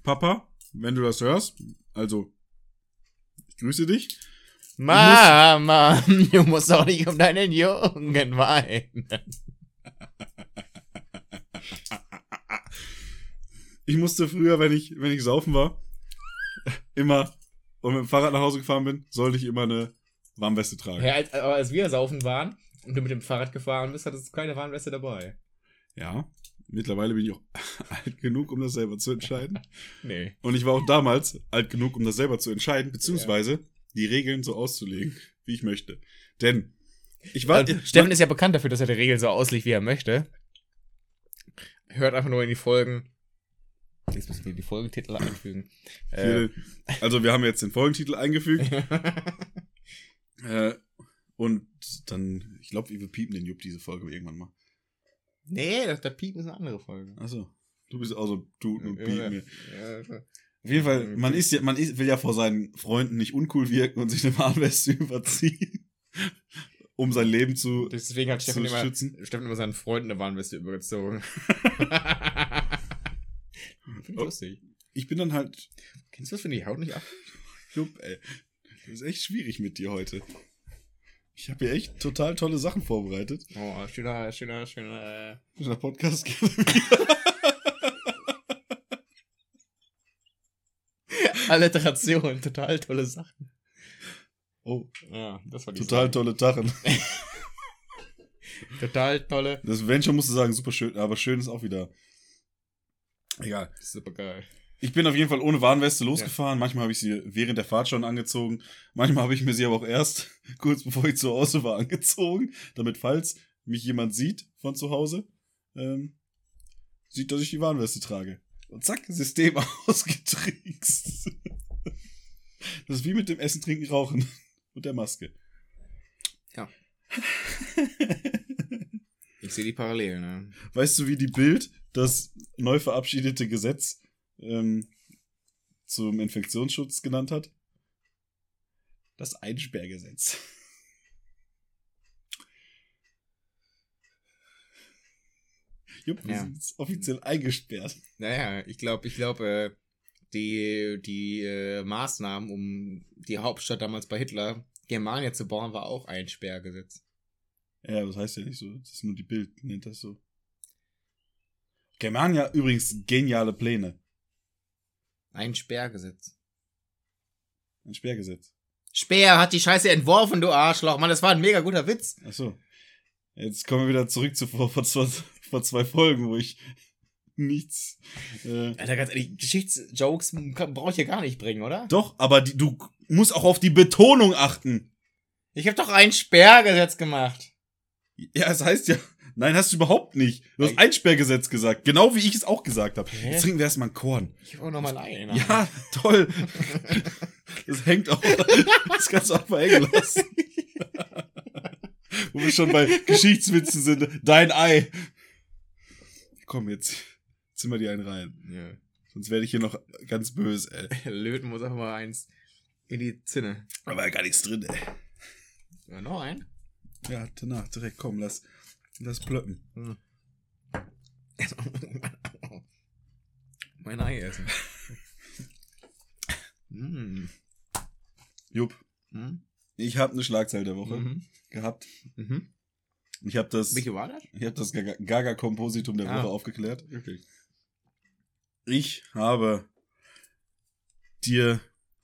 Papa, wenn du das hörst, also, ich grüße dich. Mama, du musst auch nicht um deinen Jungen weinen. Ich musste früher, wenn ich, wenn ich saufen war, immer und mit dem Fahrrad nach Hause gefahren bin, sollte ich immer eine Warnweste tragen. Ja, als, aber als wir saufen waren und du mit dem Fahrrad gefahren bist, hattest du keine Warnweste dabei. Ja, mittlerweile bin ich auch alt genug, um das selber zu entscheiden. Nee. Und ich war auch damals alt genug, um das selber zu entscheiden, beziehungsweise die Regeln so auszulegen, wie ich möchte. Denn ich war. Also, Steffen ist ja bekannt dafür, dass er die Regeln so auslegt, wie er möchte. Hört einfach nur in die Folgen. Jetzt müssen wir die Folgentitel einfügen. Äh, also wir haben jetzt den Folgentitel eingefügt. äh, und dann, ich glaube, wir piepen den Jupp diese Folge irgendwann mal. nee, das, das Piepen ist eine andere Folge. Achso. Du bist auch so tuten und Ja, piepen. ja. Auf jeden Fall, man ist ja, man ist, will ja vor seinen Freunden nicht uncool wirken und sich eine Warnweste überziehen, um sein Leben zu, Deswegen hat Steffen immer, schützen. Steffen immer seinen Freunden eine Warnweste übergezogen. Ich lustig. Ich bin dann halt, Kennst du das, wenn die Haut nicht ab? Jupp, ey, das ist echt schwierig mit dir heute. Ich habe hier echt total tolle Sachen vorbereitet. Oh, schöner, schöner, schöner. äh, der Podcast Alliteration, total tolle Sachen. Oh, Ja, das war die total Sache. tolle Tachen. Total tolle. Das Venture musst du sagen, super schön, aber schön ist auch wieder. Egal. Super geil. Ich bin auf jeden Fall ohne Warnweste losgefahren. Manchmal habe ich sie während der Fahrt schon angezogen. Manchmal habe ich mir sie aber auch erst kurz bevor ich zu Hause war angezogen, damit falls mich jemand sieht von zu Hause, ähm, sieht, dass ich die Warnweste trage. Und zack, System ausgetrickst. Das ist wie mit dem Essen, Trinken, Rauchen und der Maske. Ich sehe die Parallelen, ne? Weißt du, wie die Bild das neu verabschiedete Gesetz ähm, zum Infektionsschutz genannt hat? Das Einsperrgesetz. Jupp, wir Ja. sind offiziell eingesperrt. Naja, ich glaube, ich glaube, äh, die, die äh, Maßnahmen, um die Hauptstadt damals bei Hitler, Germania zu bauen, war auch ein Sperrgesetz. Ja, das heißt ja nicht so. Das ist nur die Bild, nennt das so. Germania übrigens geniale Pläne. Ein Sperrgesetz. Ein Sperrgesetz. Speer hat die Scheiße entworfen, du Arschloch. Mann, das war ein mega guter Witz. Ach so. Jetzt kommen wir wieder zurück zu vor, vor, zwei, vor zwei Folgen, wo ich nichts. Äh, Alter, ganz ehrlich, Geschichtsjokes brauche ich hier gar nicht bringen, oder? doch, aber die, du musst auch auf die Betonung achten. Ich habe doch ein Sperrgesetz gemacht. Ja, es heißt ja. Nein, hast du überhaupt nicht. Du hast Ey. Einsperrgessetz gesagt. Genau wie ich es auch gesagt habe. Hä? Jetzt trinken wir erstmal ein Korn. Ich hab auch noch mal ein Ei. Ja, toll. Das hängt auch. Das kannst du auch mal hängen lassen. Wo wir schon bei Geschichtswitzen sind. Dein Ei. Komm, jetzt zimmer dir einen rein. ja. Sonst werde ich hier noch ganz böse, ey. Löten muss einfach mal eins in die Zinne. Aber gar nichts drin, ey. Ja, noch ein. Ja, danach direkt, komm, lass, lass plöppen. mein Ei essen. mm. Jupp, Mm. ich habe eine Schlagzeile der Woche Mhm. gehabt. Mhm. Ich habe das, Welche war das? ich habe das Gaga- Gaga-Kompositum der Ah. Woche aufgeklärt. Wirklich. Ich habe dir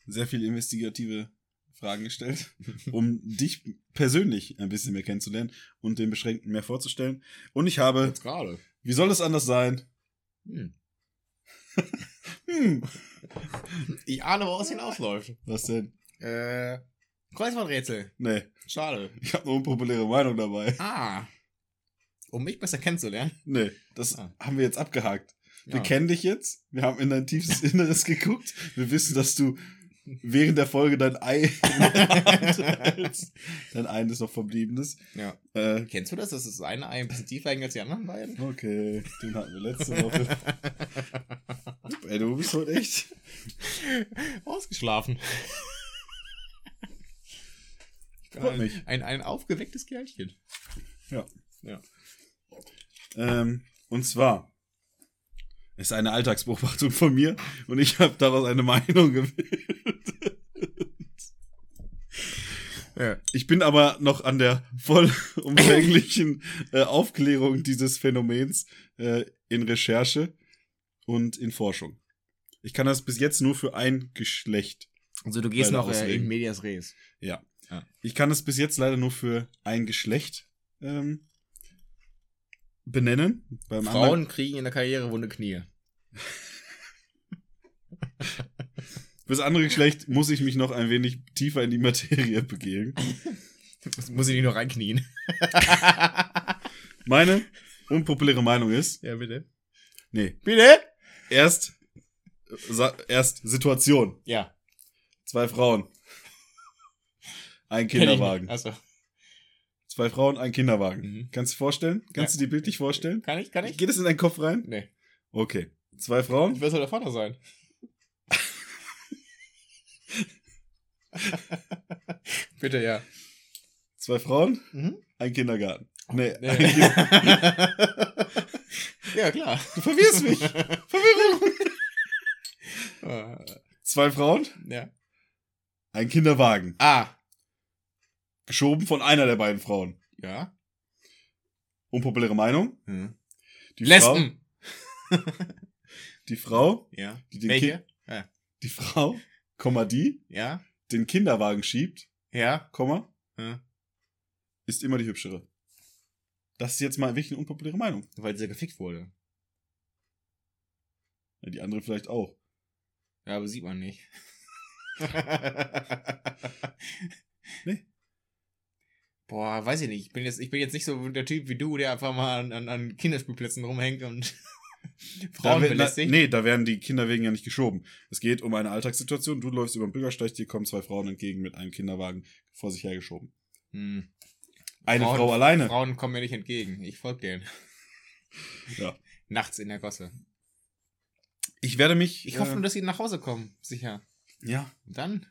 sehr viele investigative Fragen gestellt, um dich persönlich ein bisschen mehr kennenzulernen und den Beschränkten mehr vorzustellen. Und ich habe, Jetzt gerade. wie soll es anders sein? Hm. Hm, Ich ahne, woraus hinausläuft. was denn? Äh, Kreuzworträtsel. Nee, Schade. ich habe eine unpopuläre Meinung dabei. Ah. Um mich besser kennenzulernen. Nee, das Ah. haben wir jetzt abgehakt. Wir Ja. kennen dich jetzt. Wir haben in dein tiefstes Inneres geguckt. Wir wissen, dass du während der Folge dein Ei. Dein eines noch verbliebenes. Ja. Äh, Kennst du das, dass das eine Ei ein bisschen tiefer hängt als die anderen beiden? okay, den hatten wir letzte Woche. Ey, du bist heute echt. Ausgeschlafen. Freut ein, mich. ein, ein aufgewecktes Kerlchen. Ja. Ja. Ähm, und zwar ist eine Alltagsbeobachtung von mir und ich habe daraus eine Meinung. Ja. Ich bin aber noch an der vollumfänglichen äh, Aufklärung dieses Phänomens äh, in Recherche und in Forschung. Ich kann das bis jetzt nur für ein Geschlecht. Also du gehst noch äh, in Medias Res. Ja. Ja. Ich kann es bis jetzt leider nur für ein Geschlecht ähm, benennen. Beim anderen, Frauen kriegen in der Karriere wunde Knie. für das andere Geschlecht muss ich mich noch ein wenig tiefer in die Materie begeben. Das muss ich nicht noch reinknien. Meine unpopuläre Meinung ist, ja, bitte. nee, Bitte? erst, äh, erst Situation. Ja. Zwei Frauen. Ein Kinderwagen. Achso. Zwei Frauen, ein Kinderwagen. Mhm. Kannst du dir vorstellen? Kannst Ja. du dir bildlich vorstellen? Kann ich? Kann ich? Geht es in deinen Kopf rein? Nee. Okay. Zwei Frauen, Wer soll der Vater sein? bitte, ja. zwei Frauen, Mhm. ein Kindergarten. Nee, Nee. ein kind ja, klar. du verwirrst mich. Verwirrung. Äh, Zwei Frauen, ja. ein Kinderwagen. Ah. Geschoben von einer der beiden Frauen. Ja. Unpopuläre Meinung. Hm. Die Lesben. Frau, die Frau, Ja. die den Welche? Ki die Frau, Komma die, Ja. den Kinderwagen schiebt, Ja. Komma, ja. ist immer die hübschere. Das ist jetzt mal wirklich eine unpopuläre Meinung. Weil sie gefickt wurde. Ja, die andere vielleicht auch. Ja, aber sieht man nicht. Nee. Boah, weiß ich nicht. Ich bin jetzt, ich bin jetzt nicht so der Typ wie du, der einfach mal an, an, an Kinderspielplätzen rumhängt und Frauen da, belästigt. nee, da werden die Kinderwegen ja nicht geschoben. Es geht um eine Alltagssituation. Du läufst über den Bürgersteig, dir kommen zwei Frauen entgegen mit einem Kinderwagen vor sich hergeschoben. Hm. Eine Frauen- Frau alleine. Frauen kommen mir nicht entgegen. Ich folge denen. Ja. Nachts in der Gosse. Ich werde mich. Ich hoffe nur, äh, dass sie nach Hause kommen. Sicher. Ja. Und dann?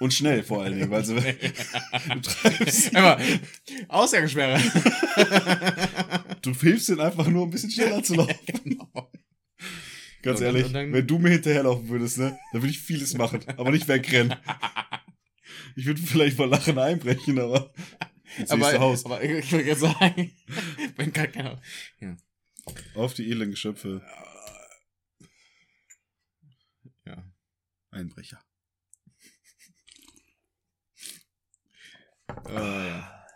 Und schnell vor allen Dingen, weil sie. du treibst. Aber, Ausgangssperre. Du hilfst ihnen einfach nur ein bisschen schneller zu laufen. genau. Ganz Und ehrlich, dann- wenn du mir hinterherlaufen würdest, ne, dann würde ich vieles machen, aber nicht wegrennen. Ich würde vielleicht mal lachen einbrechen, aber Aber, Haus. aber ich würde jetzt sagen, wenn keiner. Auf die edlen Geschöpfe. Einbrecher. Äh, ja.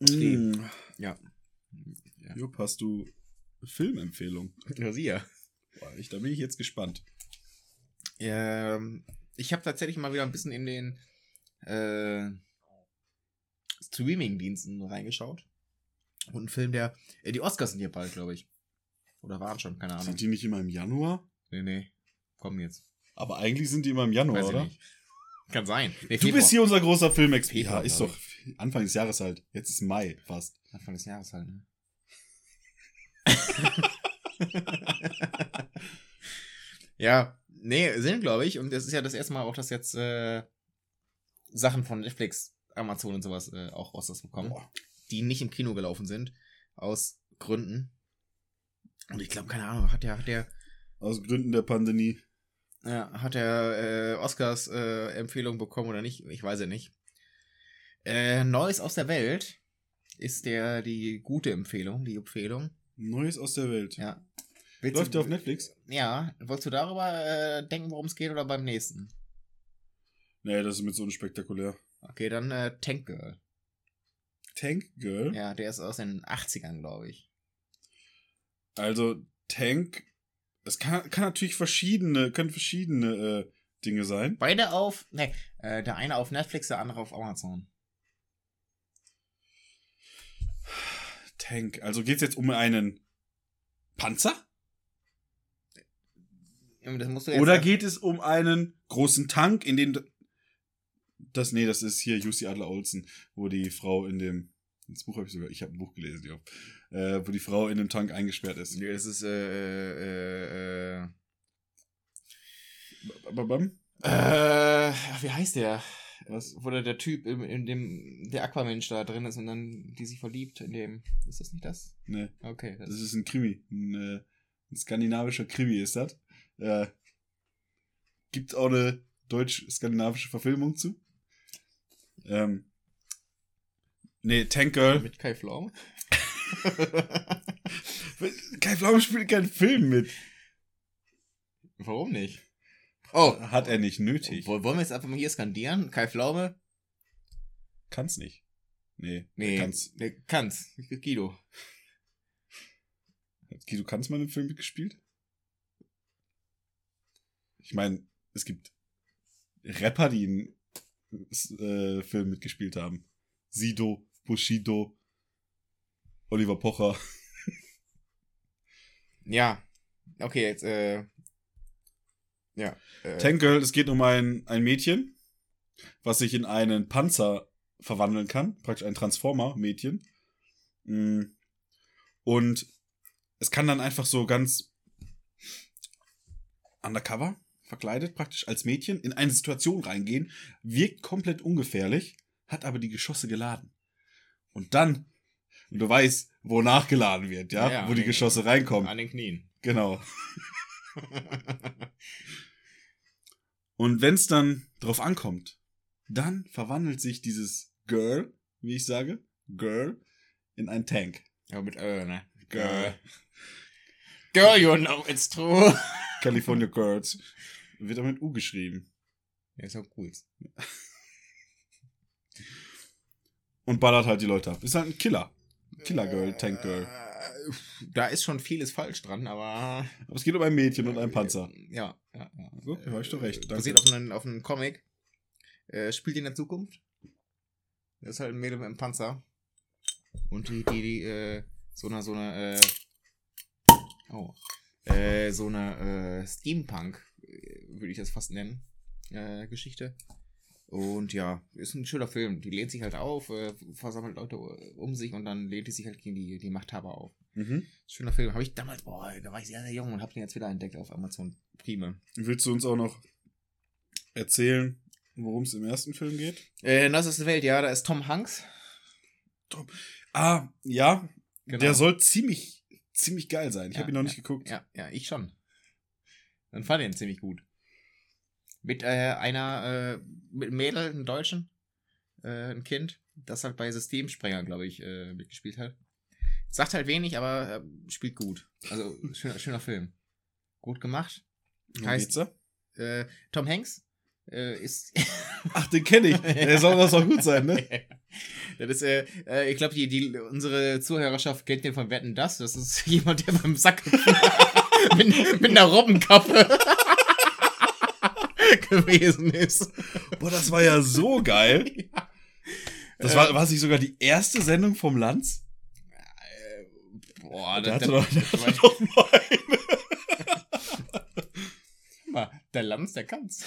Mm. Ja. Jupp, hast du Filmempfehlung? Nur sie ja. Boah, ich, da bin ich jetzt gespannt. Ähm, ich habe tatsächlich mal wieder ein bisschen in den äh, Streaming-Diensten reingeschaut. Und ein Film, der. Äh, die Oscars sind hier bald, glaube ich. Oder waren schon, keine Ahnung. Sind die nicht immer im Januar? Nee, nee. Kommen jetzt. Aber eigentlich sind die immer im Januar, Weiß ich oder? nicht. Kann sein. Nee, Du bist hier unser großer Filmexperte. Ja, ist doch Anfang des Jahres halt. Jetzt ist Mai fast. Anfang des Jahres halt, ne? ja, nee, sind, glaube ich. Und es ist ja das erste Mal auch, dass jetzt äh, Sachen von Netflix, Amazon und sowas äh, auch Oscars bekommen, die nicht im Kino gelaufen sind. Aus Gründen. Und ich glaube, keine Ahnung, hat der, hat der, Aus Gründen der Pandemie. ja, hat der äh, Oscars äh, Empfehlung bekommen oder nicht? Ich weiß ja nicht. Äh, Neues aus der Welt ist der die gute Empfehlung, die Empfehlung. Neues aus der Welt. Ja. Willst Läuft du, der auf Netflix? Ja, wolltest du darüber äh, denken, worum es geht oder beim nächsten? Nee, das ist mit so unspektakulär. Okay, dann äh, Tank Girl. Tank Girl? Ja, der ist aus den 80ern, glaube ich. Also, Tank, es kann, kann natürlich verschiedene, können verschiedene äh, Dinge sein. Beide auf, ne, äh, der eine auf Netflix, der andere auf Amazon. Tank, also geht's jetzt um einen Panzer? Oder geht es um einen großen Tank, in den das, nee, das ist hier Jussi Adler Olsen, wo die Frau in dem, das Buch habe ich sogar, ich habe ein Buch gelesen, ja, äh, wo die Frau in dem Tank eingesperrt ist. Nee, das ist, äh, äh, äh, äh, ach, wie heißt der? Was? Wo der, der Typ in, in dem, der Aquamensch da drin ist und dann die sich verliebt in dem, ist das nicht das? Nee, Okay, das das ist ein Krimi. Ein, äh, ein skandinavischer Krimi ist das. Äh, gibt auch eine deutsch-skandinavische Verfilmung zu. Ähm, nee, Tank Girl. mit Kai Pflaume. Kai Pflaume spielt keinen Film mit. Warum nicht? Oh, Hat er nicht nötig. Woll- Wollen wir jetzt einfach mal hier skandieren? Kai Pflaume? Kann's nicht. Nee, Nee, kann's. nee kann's. Guido. Hat Guido Kanz mal in einem Film mitgespielt? Ich meine, es gibt Rapper, die in äh, Filmen mitgespielt haben. Sido, Bushido, Oliver Pocher. Ja. Okay, jetzt, äh. Ja. Äh, Tank Girl, es geht um ein, ein Mädchen, was sich in einen Panzer verwandeln kann. Praktisch ein Transformer-Mädchen. Mm. Und es kann dann einfach so ganz undercover, verkleidet praktisch als Mädchen, in eine Situation reingehen, wirkt komplett ungefährlich, hat aber die Geschosse geladen. Und dann, und du weißt, wo nachgeladen wird, ja, Ja, wo die den- Geschosse reinkommen. An den Knien. Genau. Und wenn es dann drauf ankommt, dann verwandelt sich dieses Girl, wie ich sage, Girl, in ein Tank. ja, mit äh, ne? Girl. Girl, you know it's true. California Girls. Wird auch mit U geschrieben. Ja, ist auch cool. Und ballert halt die Leute ab. Ist halt ein Killer. Killer Girl, Tank Girl. Äh, Da ist schon vieles falsch dran, aber. Aber es geht um ein Mädchen und einen Panzer. Ja, ja, ja. So, da hab ich doch recht. Danke. Basiert auf einem, auf einem Comic. Äh, spielt in der Zukunft. Das ist halt ein Mädel mit einem Panzer. Und die, die, die äh, so eine, so eine, äh, oh, äh, so eine, äh, Steampunk, äh, würde ich das fast nennen, äh, Geschichte. Und ja, ist ein schöner Film. Die lehnt sich halt auf, äh, versammelt Leute um sich und dann lehnt die sich halt gegen die, die Machthaber auf. Mhm. Schöner Film. Habe ich damals, boah, da war ich sehr, sehr jung und habe den jetzt wieder entdeckt auf Amazon Prime. Willst du uns auch noch erzählen, worum es im ersten Film geht? Äh, das ist die Welt, ja, da ist Tom Hanks. Ah, ja. Genau. Der soll ziemlich, ziemlich geil sein. Ich Ja, habe ihn noch ja, nicht geguckt. Ja, ja, ich schon. Dann fand ich ihn ziemlich gut. Mit äh, einer, äh, mit einem Mädel, einem Deutschen, äh, ein Kind, das halt bei Systemsprenger, glaube ich, äh, mitgespielt hat. Sagt halt wenig, aber äh, spielt gut. Also, schöner, schöner Film. Gut gemacht. Worum Heißt-? Äh, Tom Hanks äh, ist. Ach, den kenne ich. Der soll das auch gut sein, ne? Das ist, äh, äh, ich glaube, die, die, unsere Zuhörerschaft kennt den von Wetten das. Das ist jemand, der beim Sack mit, mit einer Robbenkappe gewesen ist. Boah, das war ja so geil. Das war, war es nicht sogar die erste Sendung vom Lanz? Boah, Der das, hatte doch, der hatte doch mal eine. mal, der Lanz, der kann's.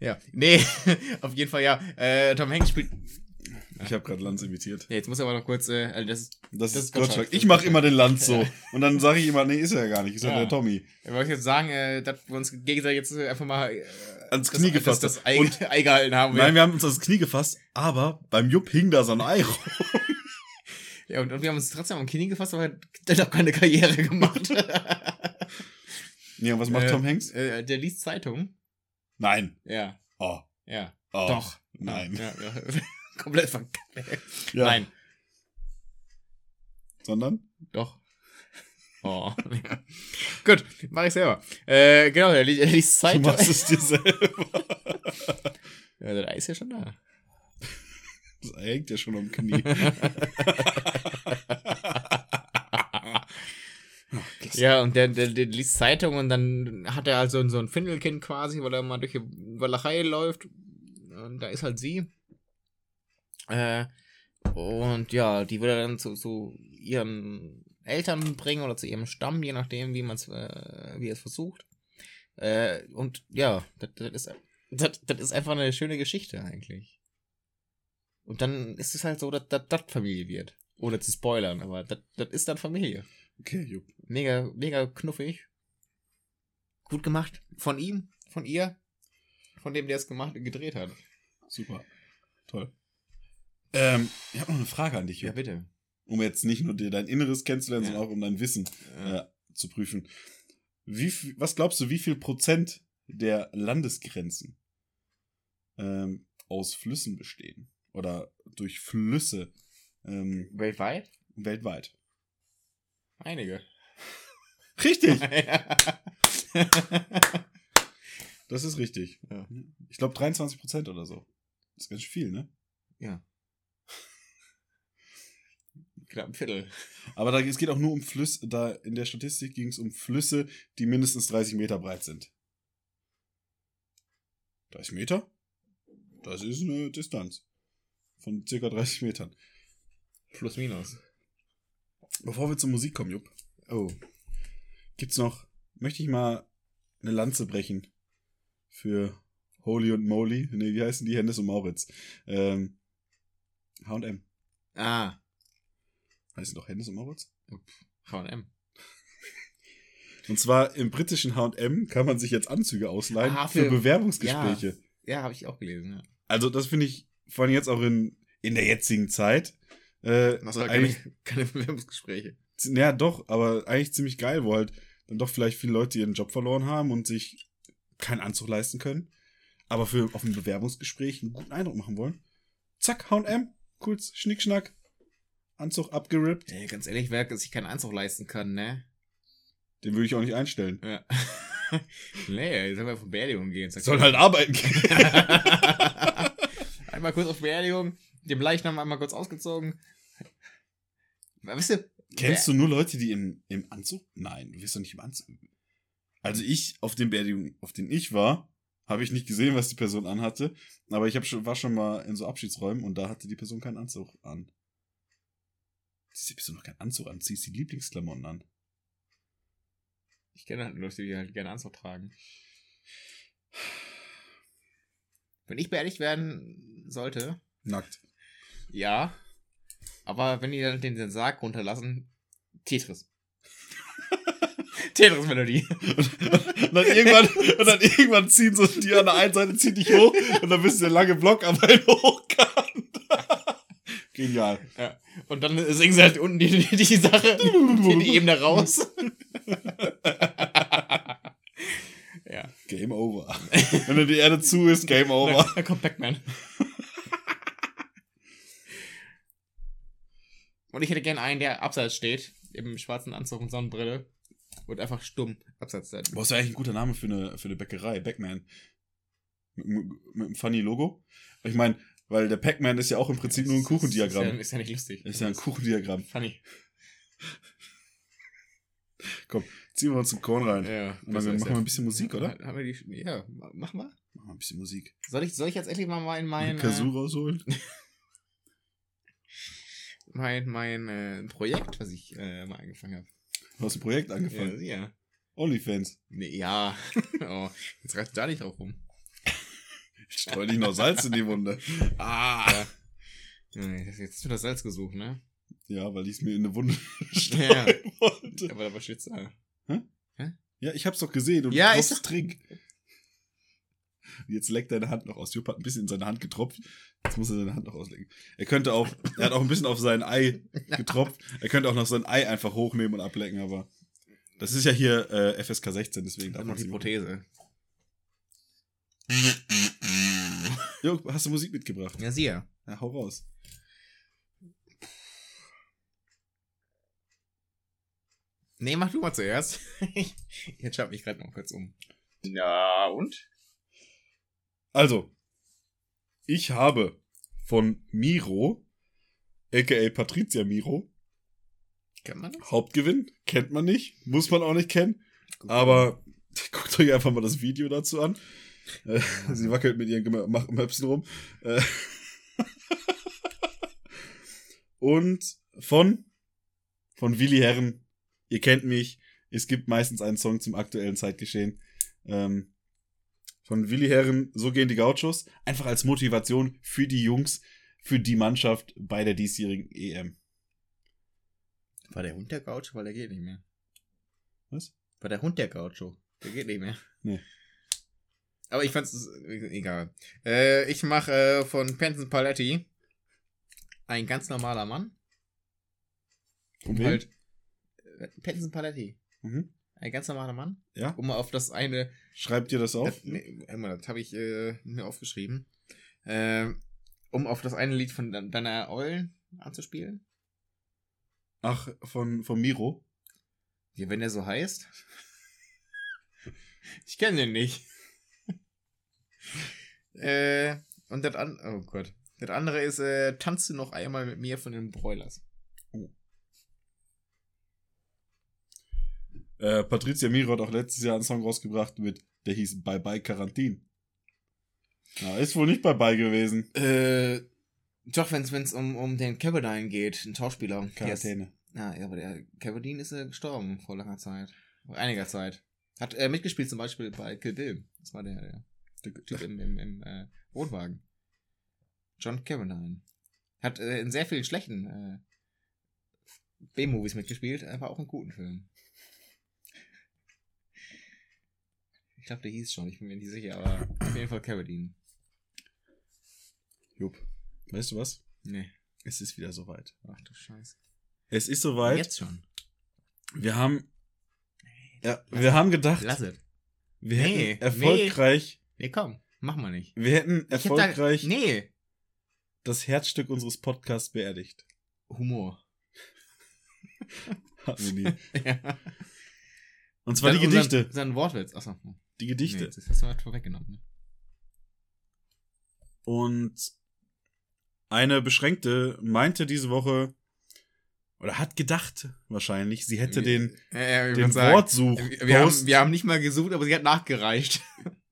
Ja, nee, auf jeden Fall ja. Äh, Tom Hanks spielt. Ich habe gerade Lanz imitiert. Ja, jetzt muss er aber noch kurz. Äh, also das ist, Das, Das ist Gottschalk. Gottschalk. Das Ich mache immer den Lanz so. Ja. Und dann sage ich immer, nee, ist er ja gar nicht. Ist ja, Ja. der Tommy. ich wollte jetzt sagen, äh, dass wir uns gegenseitig jetzt äh, einfach mal äh, Ans das- Knie gefasst. Das, das Ei, Und- Ei gehalten haben. Nein, wir haben uns das Knie gefasst, aber beim Jupp hing da so ein Ei rum. Ja, und, und wir haben uns trotzdem am Knie gefasst, aber hat auch keine Karriere gemacht. Ja, und was macht Äh, Tom Hanks? Äh, der liest Zeitung. Nein. Ja, Oh. ja. oh. Doch. Nein. Ja, ja. Komplett verkackt. Ja. Nein. Sondern? Doch. Oh. Gut, mach ich selber. Äh, genau, er, li er liest Du Zeitung. machst es dir selber. Ja, der Ei ist ja schon da. Das Ei hängt ja schon am Knie. Ja, und der, der, der liest Zeitung und dann hat er also so ein Findelkind quasi, weil er mal durch die Walachei läuft. Und da ist halt sie. Äh, und ja, die will er dann zu, zu ihren Eltern bringen oder zu ihrem Stamm, je nachdem, wie man es äh, wie es versucht. Äh, und ja, das, das, ist, das, das ist einfach eine schöne Geschichte eigentlich. Und dann ist es halt so, dass das Familie wird. Ohne zu spoilern, aber das das ist dann Familie. Okay, Jupp. Mega, mega knuffig. Gut gemacht. Von ihm, von ihr, von dem, der es gemacht und gedreht hat. Super. Toll. Ähm, ich habe noch eine Frage an dich, Jupp. bitte. Um jetzt nicht nur dir dein Inneres kennenzulernen, Ja. sondern auch um dein Wissen Ja. äh, zu prüfen. Wie, was glaubst du, wie viel Prozent der Landesgrenzen ähm, aus Flüssen bestehen? Oder durch Flüsse ähm, Weltweit? weltweit? Einige. Richtig! Das ist richtig. Ja. Ich glaube 23 Prozent oder so. Das ist ganz schön viel, ne? ja. Knapp ein Viertel. Aber da, es geht auch nur um Flüsse, da in der Statistik ging es um Flüsse, die mindestens 30 Meter breit sind. 30 Meter? Das ist eine Distanz. Von circa 30 Metern. Plus minus. Bevor wir zur Musik kommen, Jupp. Oh. Gibt's noch, möchte ich mal eine Lanze brechen. Für Holy und Moly. Nee, wie heißen die? Hennes und Mauritz. Ähm, H&M. Ah. Heißen doch Hennes und Mauritz? H&M. Und zwar im britischen H&M kann man sich jetzt Anzüge ausleihen Ah, für, für- Bewerbungsgespräche. Ja, habe ich auch gelesen, ja. Also das finde ich vor allem jetzt auch in, in der jetzigen Zeit äh, Machst du eigentlich, keine, keine Bewerbungsgespräche. ja doch, aber eigentlich ziemlich geil, wo halt dann doch vielleicht viele Leute ihren Job verloren haben und sich keinen Anzug leisten können, aber für auf ein Bewerbungsgespräch einen guten Eindruck machen wollen. Zack, H&M, kurz, Schnickschnack, Anzug abgerippt, Ey, ganz ehrlich, wer sich keinen Anzug leisten kann, ne? den würde ich auch nicht einstellen. Ja. nee, sollen wir auf Beerdigung gehen. Sag Soll halt arbeiten gehen. einmal kurz auf Beerdigung, dem Leichnam einmal kurz ausgezogen. Weißt du, Kennst du nur Leute, die im, im Anzug? Nein, du wirst doch nicht im Anzug. Also ich, auf den Beerdigung, auf den ich war, habe ich nicht gesehen, was die Person anhatte. Aber ich hab schon, war schon mal in so Abschiedsräumen und da hatte die Person keinen Anzug an. Ziehst die Person noch keinen Anzug an, ziehst die Lieblingsklamotten an. Ich kenne halt Leute, die halt gerne Anzug tragen. Wenn ich beerdigt werden sollte, Nackt. ja. Aber wenn die dann den, Sarg runterlassen, Tetris. Tetris-Melodie. Und dann irgendwann, und dann irgendwann ziehen so die an der einen Seite ziehen dich hoch und dann bist du der lange Block aber in hochkant. Genial. Ja. Und dann singen sie halt unten die, die, die Sache, die, die Ebene raus. ja. Game over. Wenn dann die Erde zu ist, Game over. Da, da kommt Pac-Man. Und ich hätte gern einen, der abseits steht, im schwarzen Anzug und Sonnenbrille. Und einfach stumm abseits sein. Boah, ist ja eigentlich ein guter Name für eine, für eine Bäckerei. Backman. Mit, mit, mit einem funny Logo. Ich meine, weil der Pac-Man ist ja auch im Prinzip nur ein Ist ja, Kuchendiagramm. ist ja nicht lustig. Ist ja ein Kuchendiagramm. Funny. Ziehen wir uns einen Korn rein. Ja. Und dann machen wir ein bisschen Musik, oder? Haben wir die, ja, mach mal. Machen wir ein bisschen Musik. Soll ich, soll ich jetzt endlich mal mein, mein, Kazoo äh, rausholen. mein, mein äh, Projekt, was ich äh, mal angefangen habe? Du hast ein Projekt Ja, angefangen. ja. Onlyfans. Nee, ja. oh, jetzt reißt da nicht drauf rum. Ich streu nicht noch Salz in die Wunde. Ah. Das- Jetzt wird das Salz gesucht, ne? Ja, weil ich es mir in eine Wunde Ja. streuen wollte. Aber da war steht's da. Ja, ich hab's doch gesehen. Und Ja, du brauchst Trink. Jetzt leckt deine Hand noch aus. Jupp hat ein bisschen in seine Hand getropft. Jetzt muss er seine Hand noch auslecken. Er könnte auch, er hat auch ein bisschen auf sein Ei getropft. Er könnte auch noch sein Ei einfach hochnehmen und ablecken, aber das ist ja hier äh, FSK 16, deswegen Da darf noch man die Prothese. Jo, hast du Musik mitgebracht? Ja, siehe. Ja, hau raus. Nee, mach du mal zuerst. Jetzt schau mich gerade noch kurz um. Na und? Also, ich habe von Miro, aka Patricia Miro, Kennt man das? Hauptgewinn. Kennt man nicht, muss man auch nicht kennen. Aber guckt euch einfach mal das Video dazu an. Äh, Sie wackelt mit ihren Möpsen rum. Äh, Und von, von Willi Herren, ihr kennt mich, es gibt meistens einen Song zum aktuellen Zeitgeschehen. Ähm, von Willi Herren, so gehen die Gauchos. Einfach als Motivation für die Jungs, für die Mannschaft bei der diesjährigen EM. War der Hund der Gaucho? Weil der geht nicht mehr. Was? War der Hund der Gaucho? Der geht nicht mehr. Nee. Aber ich fand's äh, egal. Äh, ich mache äh, von Penson Paletti ein ganz normaler Mann. Und Um wen? halt. Äh, Penson Paletti. Mhm. Ein ganz normaler Mann. Ja, Um auf das eine. schreibt ihr das auf? Das, nee, das habe ich äh, mir aufgeschrieben. Äh, um auf das eine Lied von de- deiner Eulen anzuspielen. Ach, von, von Miro. Ja, wenn der so heißt. Ich kenne den nicht. äh, und das an oh Gott. Das andere ist, äh, tanzt du noch einmal mit mir von den Broilers. Äh, Patricia Miro hat auch letztes Jahr einen Song rausgebracht mit, der hieß Bye Bye Quarantin. Na, ist wohl nicht Bye Bye gewesen. Äh, doch, wenn es um, um den Carradine geht, ein Schauspieler. Quarantäne. Ja, ja, aber der Carradine ist äh, gestorben vor langer Zeit. Vor einiger Zeit. Hat äh, mitgespielt zum Beispiel bei Kill Bill. Das war der, der Typ im, im, im äh, Wohnwagen. John Carradine. Hat äh, in sehr vielen schlechten äh, B-Movies mitgespielt, aber auch in guten Filmen. Ich glaube, der hieß schon, ich bin mir nicht sicher, aber auf jeden Fall Carradine. Jupp. Weißt du was? Nee. Es ist wieder soweit. Ach du Scheiße. Es ist soweit. Jetzt schon. Wir haben, ja, wir haben gedacht, Lass es. wir Nee, hätten erfolgreich, Nee, komm, mach mal nicht. wir hätten Ich hab da- erfolgreich nee. das Herzstück unseres Podcasts beerdigt. Humor. Hatten wir nie. ja. Und zwar die Dann Gedichte. Unseren, unseren Wortwitz. Achso. Die Gedichte. Nee, das hast du halt vorweggenommen. Ne? Und eine Beschränkte meinte diese Woche, oder hat gedacht wahrscheinlich, sie hätte den, Ja, ja, den Wortsuch wir, haben, wir haben nicht mal gesucht, aber sie hat nachgereicht.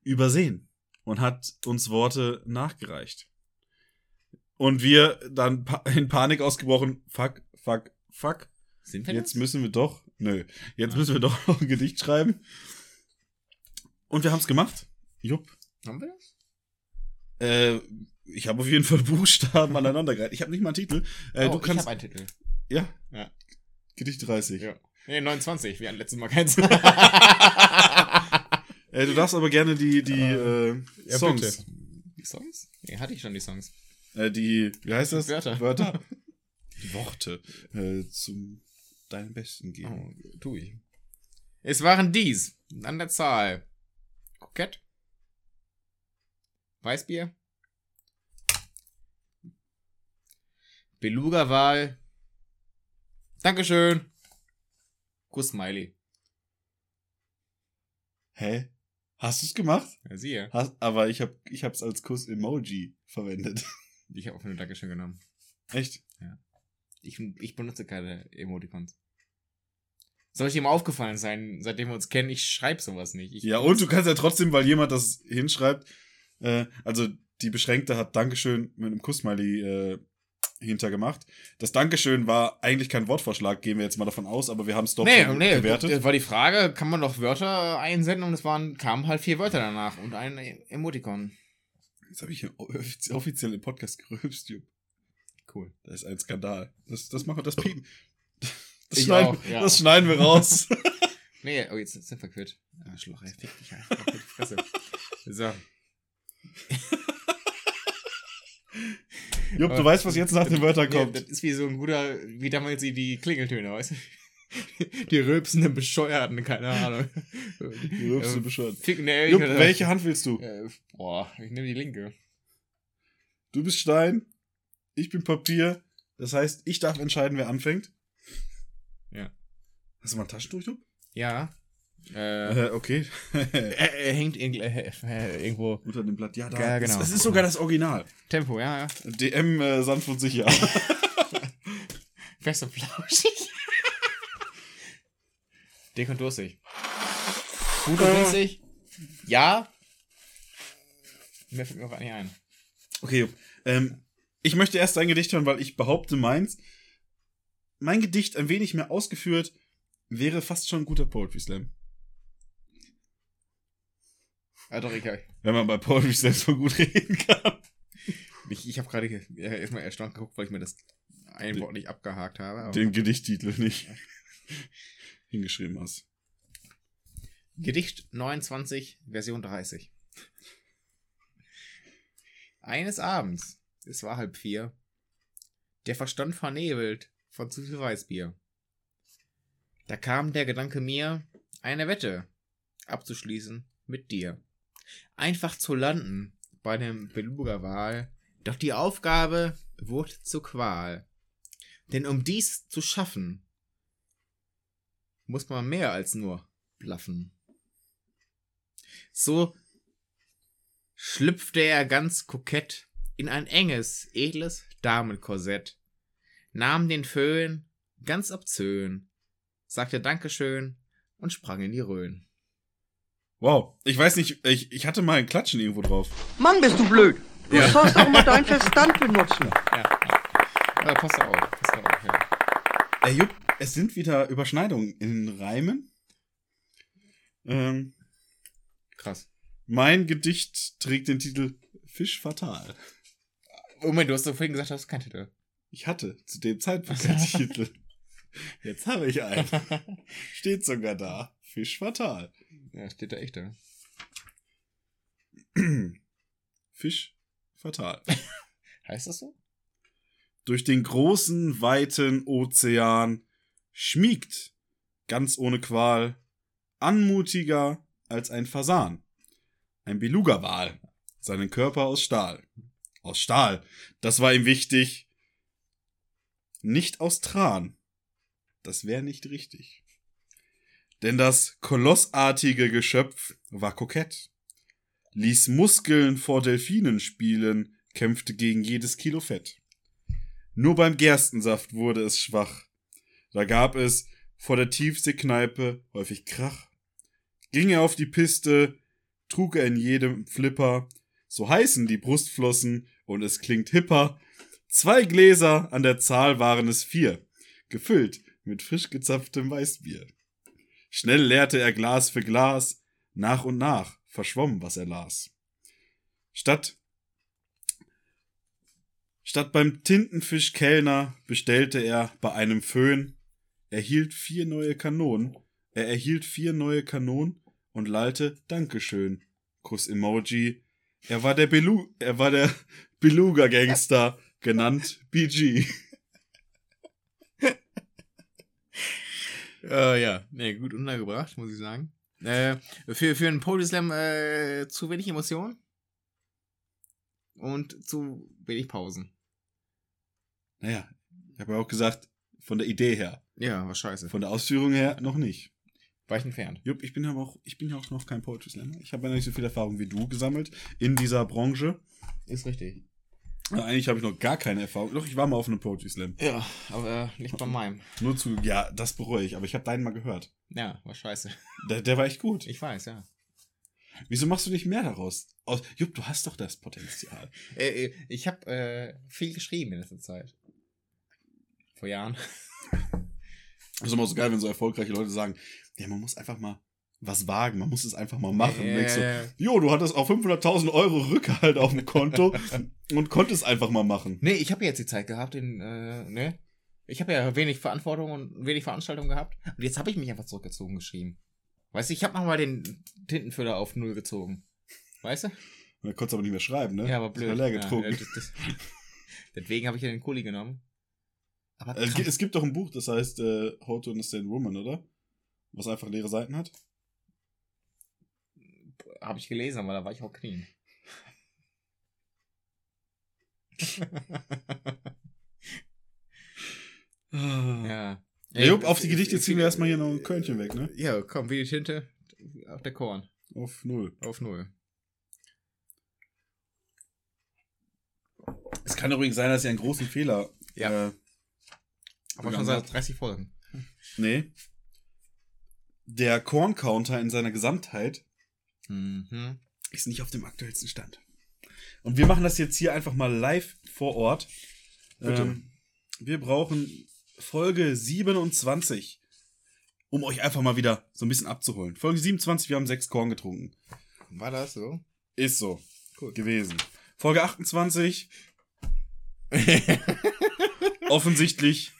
Übersehen und hat uns Worte nachgereicht. Und wir dann pa in Panik ausgebrochen, fuck, fuck, fuck, Sind wir jetzt das? müssen wir doch, nö, jetzt Ah. müssen wir doch noch ein Gedicht schreiben. Und wir haben es gemacht. Jupp. Haben wir das? Äh, ich habe auf jeden Fall Buchstaben aneinandergereiht. Ich habe nicht mal einen Titel. Äh, oh, du ich kannst. habe einen Titel. ja. Ja. Gedicht 30. Ja. Nee, 29, wie an letztes Mal keins. Äh, du darfst aber gerne die, die äh, Ja, Songs. bitte. Die Songs? Nee, hatte ich schon die Songs. Äh, die, wie heißt das? Wörter. Wörter. die Worte. Äh, zum deinem Besten geben. Oh, tu ich. Es waren dies, an der Zahl. Kokett. Weißbier. Beluga-Wahl. Dankeschön. Kuss-Smiley. Hä? Hast du's gemacht? Ja, siehe. Hast, aber ich hab, ich hab's als Kuss-Emoji verwendet. Ich habe auch nur Dankeschön genommen. Echt? Ich, ich benutze keine Emoticons. Soll ich mal aufgefallen sein, seitdem wir uns kennen, ich schreibe sowas nicht. Ich Ja, und du kannst ja trotzdem, weil jemand das hinschreibt, äh, also die Beschränkte hat Dankeschön mit einem Kussmiley äh, hintergemacht. Das Dankeschön war eigentlich kein Wortvorschlag, gehen wir jetzt mal davon aus, aber wir haben es doch Nee, schon nee, gewertet. das war die Frage, kann man noch Wörter einsenden und es waren, kamen halt vier Wörter danach und ein Emoticon. Jetzt habe ich hier offiz- offiziell im Podcast gerülpst, Jupp. Cool. Das ist ein Skandal. Das, das machen wir, das piepen. Das Ich schneiden, auch, ja. das schneiden wir raus. Nee, oh, jetzt sind wir quitt. Arschloch, ey, fick dich einfach auf die Fresse. So. Jupp, du weißt, was jetzt nach den Wörtern Nee, kommt. Das ist wie so ein guter, wie damals die, die Klingeltöne, weißt du? Die rülpsenden Bescheuerten, keine Ahnung. Du rülpst so Ähm, bescheuert. Fick, nee, Jupp, welche Hand willst du? Äh, boah, ich nehme die linke. Du bist Stein, ich bin Papier. Das heißt, ich darf entscheiden, wer anfängt. Ja. Hast du mal ein Taschentuch, Jupp? Ja. Äh, Äh, okay. er, er hängt äh, äh, irgendwo. Unter dem Blatt. Ja, da. Ja, genau. Das ist sogar das Original. Tempo, ja, ja. DM äh, sanft und sicher. Fest und flauschig. Dick und durstig. Gut und günstig? Ja. Mehr fällt mir auch nicht ein. Okay. Ähm, ich möchte erst ein Gedicht hören, weil ich behaupte, meins, mein Gedicht ein wenig mehr ausgeführt, wäre fast schon ein guter Poetry Slam. Ah, doch, ich, Wenn man bei Poetry Slam so gut reden kann. ich, ich habe gerade erstmal erstaunt geguckt, weil ich mir das ein Wort nicht abgehakt habe. Den Gedichttitel nicht hingeschrieben hast. Gedicht 29, Version 30. Eines Abends, es war halb vier, der Verstand vernebelt von zu viel Weißbier. Da kam der Gedanke mir, eine Wette abzuschließen mit dir. Einfach zu landen bei dem Beluga-Wahl, doch die Aufgabe wurde zur Qual. Denn um dies zu schaffen, muss man mehr als nur bluffen. So schlüpfte er ganz kokett in ein enges, edles Damenkorsett, nahm den Föhn ganz obszön, sagte Dankeschön und sprang in die Rhön. Wow. Ich weiß nicht, ich, ich hatte mal ein Klatschen irgendwo drauf. Mann, bist du blöd. Du Ja. sollst doch mal deinen Verstand benutzen. Ja, ja. Passt auf, passt auf, ja. Äh, Jupp, es sind wieder Überschneidungen in den Reimen. Ähm, Krass. mein Gedicht trägt den Titel Fisch fatal. Moment, du hast doch vorhin gesagt, du hast keinen Titel. Ich hatte zu dem Zeitpunkt keinen Titel. Jetzt habe ich einen. Steht sogar da. Fisch fatal. Ja, steht da echt da. Fisch fatal. Heißt das so? Durch den großen, weiten Ozean schmiegt, ganz ohne Qual, anmutiger als ein Fasan. Ein Beluga-Wal, seinen Körper aus Stahl. Aus Stahl, das war ihm wichtig. Nicht aus Tran. Das wäre nicht richtig. Denn das kolossartige Geschöpf war kokett, ließ Muskeln vor Delfinen spielen, kämpfte gegen jedes Kilo Fett. Nur beim Gerstensaft wurde es schwach. Da gab es vor der Tiefseekneipe häufig Krach. Ging er auf die Piste, trug er in jedem Flipper, so heißen die Brustflossen und es klingt hipper. Zwei Gläser an der Zahl waren es vier, gefüllt mit frisch gezapftem Weißbier. Schnell leerte er Glas für Glas, nach und nach verschwomm, was er las. Statt Statt beim Tintenfischkellner bestellte er bei einem Föhn, erhielt vier neue Kanonen, er erhielt vier neue Kanonen und lallte Dankeschön. Kuss-Emoji. Er war der Belu er war der Beluga-Gangster, genannt BG. Äh, ja, nee, gut untergebracht, muss ich sagen. Äh, für, für einen Poetry Slam äh, zu wenig Emotionen und zu wenig Pausen. Naja, ich habe ja auch gesagt, von der Idee her. Ja, war scheiße. Von der Ausführung her noch nicht. War ich entfernt. Jupp, ich bin aber auch, ich bin ja auch noch kein Poetry Slammer. Ich habe ja nicht so viel Erfahrung wie du gesammelt in dieser Branche. Ist richtig. Ja, eigentlich habe ich noch gar keine Erfahrung. Doch, ich war mal auf einem Poetry Slam. Ja, aber nicht bei meinem. Nur zu, ja, das bereue ich, aber ich habe deinen mal gehört. Ja, war scheiße. Der, der war echt gut. Ich weiß, ja. Wieso machst du nicht mehr daraus? Aus, Jupp, du hast doch das Potenzial. Äh, äh, ich habe äh, viel geschrieben in letzter Zeit. Vor Jahren. Das ist immer so geil, wenn so erfolgreiche Leute sagen, ja, man muss einfach mal was wagen, man muss es einfach mal machen. Und denkst jo, du hattest auch 500.000 Euro Rückhalt auf dem Konto und konntest einfach mal machen. nee, ich habe jetzt die Zeit gehabt, in, äh, ne? Ich habe ja wenig Verantwortung und wenig Veranstaltung gehabt. Und jetzt habe ich mich einfach zurückgezogen geschrieben. Weißt du, ich habe mal den Tintenfüller auf Null gezogen. Weißt du? Und dann konntest du aber nicht mehr schreiben, ne? Ja, aber blöd. leer Ja, getrunken. das, das, deswegen habe ich ja den Kuli genommen. Aber Äh, es gibt doch ein Buch, das heißt äh, How to Understand Woman, oder? Was einfach leere Seiten hat. Habe ich gelesen, aber da war ich auch clean. Ja. ja. Ja, Jupp, auf die Gedichte ziehen wir erstmal hier noch ein Körnchen weg, ne? Ja, komm, wie die Tinte auf der Korn. Auf null. Auf Null. Es kann übrigens sein, dass ihr einen großen Fehler. Ja. Äh, Aber schon seit habt. 30 Folgen. Nee. Der Korn-Counter in seiner Gesamtheit Mhm. ist nicht auf dem aktuellsten Stand. Und wir machen das jetzt hier einfach mal live vor Ort. Bitte. Ähm, wir brauchen Folge 27, um euch einfach mal wieder so ein bisschen abzuholen. Folge 27, wir haben sechs Korn getrunken. War das so? Ist so Cool. gewesen. Folge 28, offensichtlich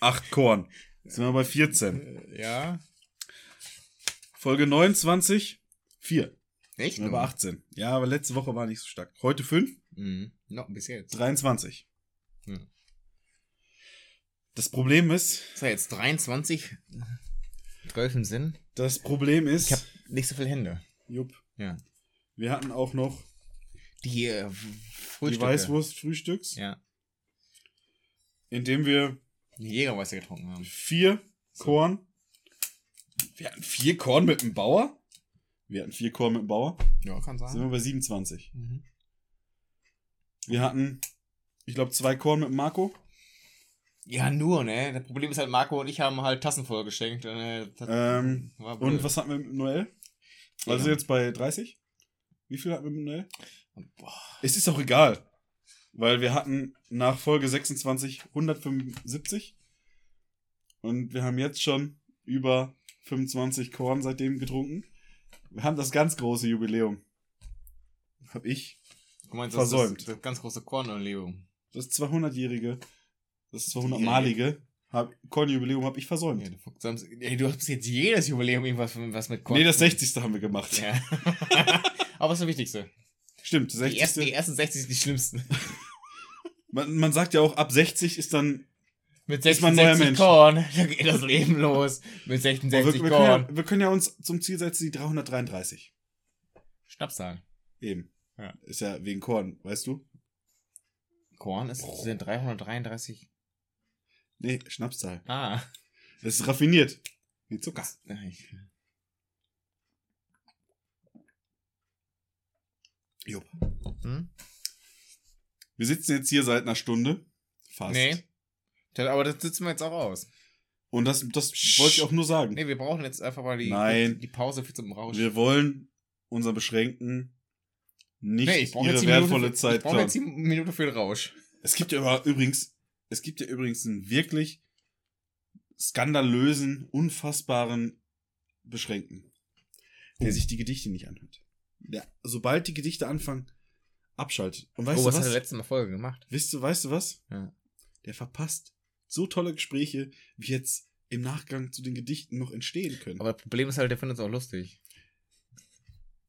acht Korn. Jetzt sind wir bei 14. ja. Folge 29, 4. Echt? Bei 18. Ja, aber letzte Woche war nicht so stark. Heute 5, Mhm. Noch bis jetzt. 23. Ja. Das Problem ist, So, jetzt 23. 12 im Sinn. das Problem ist, Ich habe nicht so viele Hände. Jupp, Ja. wir hatten auch noch Die, äh, die Frühstücke. Weißwurst-Frühstücks, Ja. indem wir Die Jägermeister getrunken haben. vier Korn, wir hatten vier Korn mit dem Bauer, wir hatten vier Korn mit dem Bauer, Ja, kann sind wir sein. bei 27. Mhm. Wir hatten, ich glaube, zwei Korn mit dem Marco. Ja, nur, ne? Das Problem ist halt, Marco und ich haben halt Tassen voll geschenkt. Und, äh, Ähm, war blöd. Und was hatten wir mit Noel? Also Ja. jetzt bei 30? Wie viel hatten wir mit Noel? Boah. Es ist auch egal. Weil wir hatten nach Folge 26 175. Und wir haben jetzt schon über 25 Korn seitdem getrunken. Wir haben das ganz große Jubiläum. Hab ich. Du meinst, versäumt. Das, ist das ganz große Kornerlebung. Das 200-jährige, das 200-malige hab- Kornjubiläum habe ich versäumt. Ja, du, Fuchs, ey, du hast jetzt jedes Jubiläum irgendwas was mit Korn. nee, das 60. haben wir gemacht. Ja. Aber das ist das Wichtigste. Stimmt, Die 60. ersten, die ersten 60 sind die schlimmsten. Man, man sagt ja auch, ab 60 ist dann. Mit Ist man ein neuer 66 Mensch. Korn, da geht das Leben los. Mit Oh, wir, 66 wir, können Korn. ja, wir können ja uns zum Ziel setzen, die 333. Schnapszahl. Eben. Ja. Ist ja wegen Korn, weißt du? Korn ist, sind 333. Nee, Schnapszahl. Ah. Das ist raffiniert. Wie Zucker. Jupp. hm? Wir sitzen jetzt hier seit einer Stunde. Fast. Nee. Aber das sitzen wir jetzt auch aus. Und das, das wollte ich auch nur sagen. Nee, wir brauchen jetzt einfach mal die, Nein. die Pause für zum Rausch. Wir wollen unseren Beschränkten nicht nee, ich ihre wertvolle für, Zeit Ich brauche jetzt die Minute für den Rausch. Es gibt ja aber übrigens, es gibt ja übrigens einen wirklich skandalösen, unfassbaren Beschränkten, der Oh. sich die Gedichte nicht anhört. Der, sobald die Gedichte anfangen, abschaltet. Und weißt oh, du was was? hat er letzte Folge gemacht? Weißt du, weißt du was? Ja. Der verpasst so tolle Gespräche, wie jetzt im Nachgang zu den Gedichten noch entstehen können. Aber das Problem ist halt, der findet es auch lustig.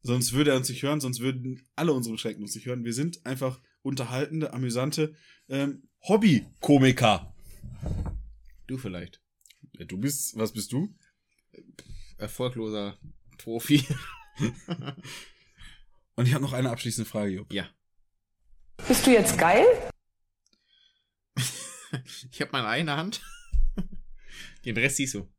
sonst würde er uns nicht hören, sonst würden alle unsere Beschränkten uns nicht hören. Wir sind einfach unterhaltende, amüsante ähm, Hobby-Komiker. Du vielleicht. Ja, du bist, was bist du? Erfolgloser Profi. Und ich habe noch eine abschließende Frage, Jupp. ja. Bist du jetzt geil? Ich habe meine eine Hand. Den Rest siehst du.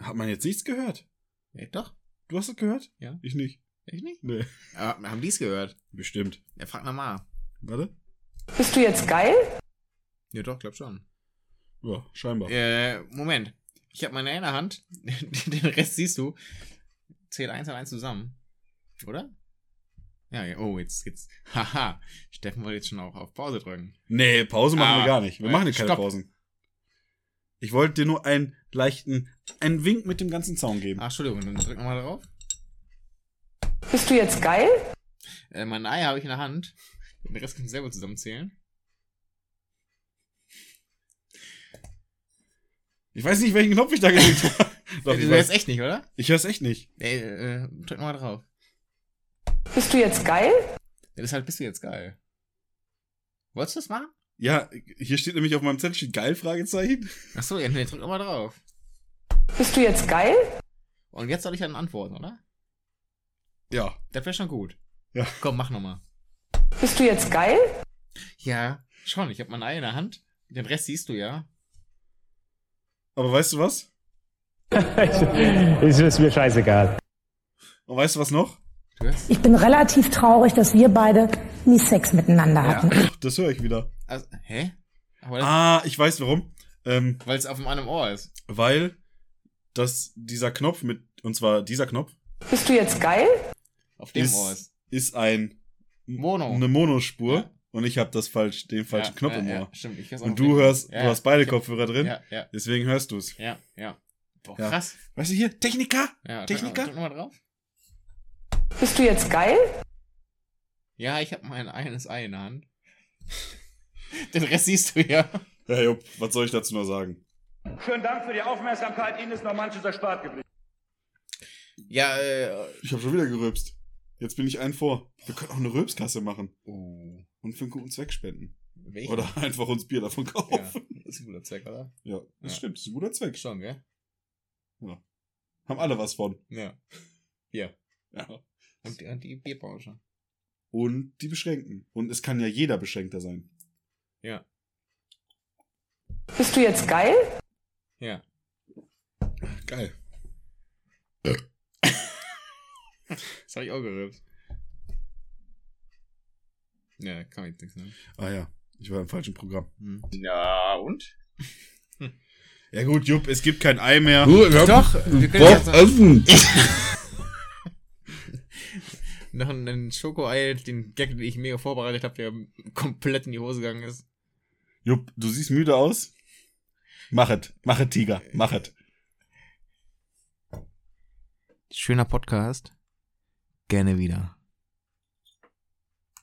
Hat man jetzt nichts gehört? Ja, doch. Du hast es gehört? Ja. Ich nicht. Ich nicht? Nee. Aber haben die es gehört? Bestimmt. Ja, frag nochmal. Warte. Bist du jetzt geil? Ja, doch, glaub schon. Ja, scheinbar. Äh, Moment. Ich habe meine eine Hand. Den Rest siehst du. Zähl eins und eins zusammen. Oder? Ja, ja. Oh, jetzt, jetzt. Haha. Steffen wollte jetzt schon auch auf Pause drücken. Nee, Pause machen Ah, wir gar nicht. Wir äh, machen hier keine stopp. Pausen. Ich wollte dir nur einen leichten, einen Wink mit dem ganzen Zaun geben. Ach, Entschuldigung, dann drück nochmal drauf. Bist du jetzt geil? Äh, mein Ei habe ich in der Hand. Den Rest kann ich selber zusammenzählen. Ich weiß nicht, welchen Knopf ich da gedrückt habe. Doch, Äh, du hörst echt nicht, oder? Ich hör's echt nicht. Ey, äh, drück mal drauf. Bist du jetzt geil? Ja, deshalb bist du jetzt geil. Wolltest du das machen? Ja, hier steht nämlich auf meinem Zettel steht geil, Fragezeichen. Ach so, ja, nee, drück noch mal drauf. Bist du jetzt geil? Und jetzt soll ich dann antworten, oder? Ja. Das wäre schon gut. Ja. Komm, mach nochmal. Bist du jetzt geil? Ja, schon. Ich habe mein Ei in der Hand. Den Rest siehst du ja. Aber weißt du was? ist mir scheißegal. Und weißt du was noch? Du? Ich bin relativ traurig, dass wir beide nie Sex miteinander hatten. Ach, das höre ich wieder. Also, hä? Ah, ich weiß warum. Ähm, weil es auf einem anderen Ohr ist. weil das dieser Knopf mit, und zwar dieser Knopf, Bist du jetzt geil? Auf dem ist, Ohr ist. ist ein Mono. eine Monospur Ja. und ich habe das falsch, den falschen Ja, Knopf ja, im ja, Ohr. stimmt. Ich Und du hörst, Ja, du hast beide Kopfhörer drin, Ja, ja, deswegen hörst du's. ja, ja. Boah, Ja. krass. Weißt du hier, Techniker? Ja, Techniker? Drück, drück noch mal drauf. Bist du jetzt geil? Ja, ich habe mein eines Ei in der Hand. Den Rest siehst du ja. Ja, Jupp, was soll ich dazu noch sagen? Schönen Dank für die Aufmerksamkeit. Ihnen ist noch manches erspart geblieben. Ja, äh. Ich habe schon wieder gerülpst. Jetzt bin ich ein vor. Wir können auch eine Rülpskasse machen Oh. und für einen guten Zweck spenden. Welchen? Oder einfach uns Bier davon Ja, kaufen. das ist ein guter Zweck, oder? Ja, das Ja. stimmt, das ist ein guter Zweck. Schon, gell? Haben alle was von. Ja. Ja. Ja. Und die, und die Bierbranche. Und die Beschränkten. Und es kann ja jeder Beschränkter sein. Ja. Bist du jetzt geil? Ja. Geil. Das habe ich auch gerülpt. Ja, kann ich nichts sagen. Ah ja, ich war im falschen Programm. Hm. Na und? Ja gut, Jupp, es gibt kein Ei mehr. Doch, wir können jetzt noch, essen. noch einen Schokoei, den Gag, den ich mega vorbereitet habe, der komplett in die Hose gegangen ist. Jupp, du siehst müde aus. Mach es, mach es, Tiger, mach es. Schöner Podcast. Gerne wieder.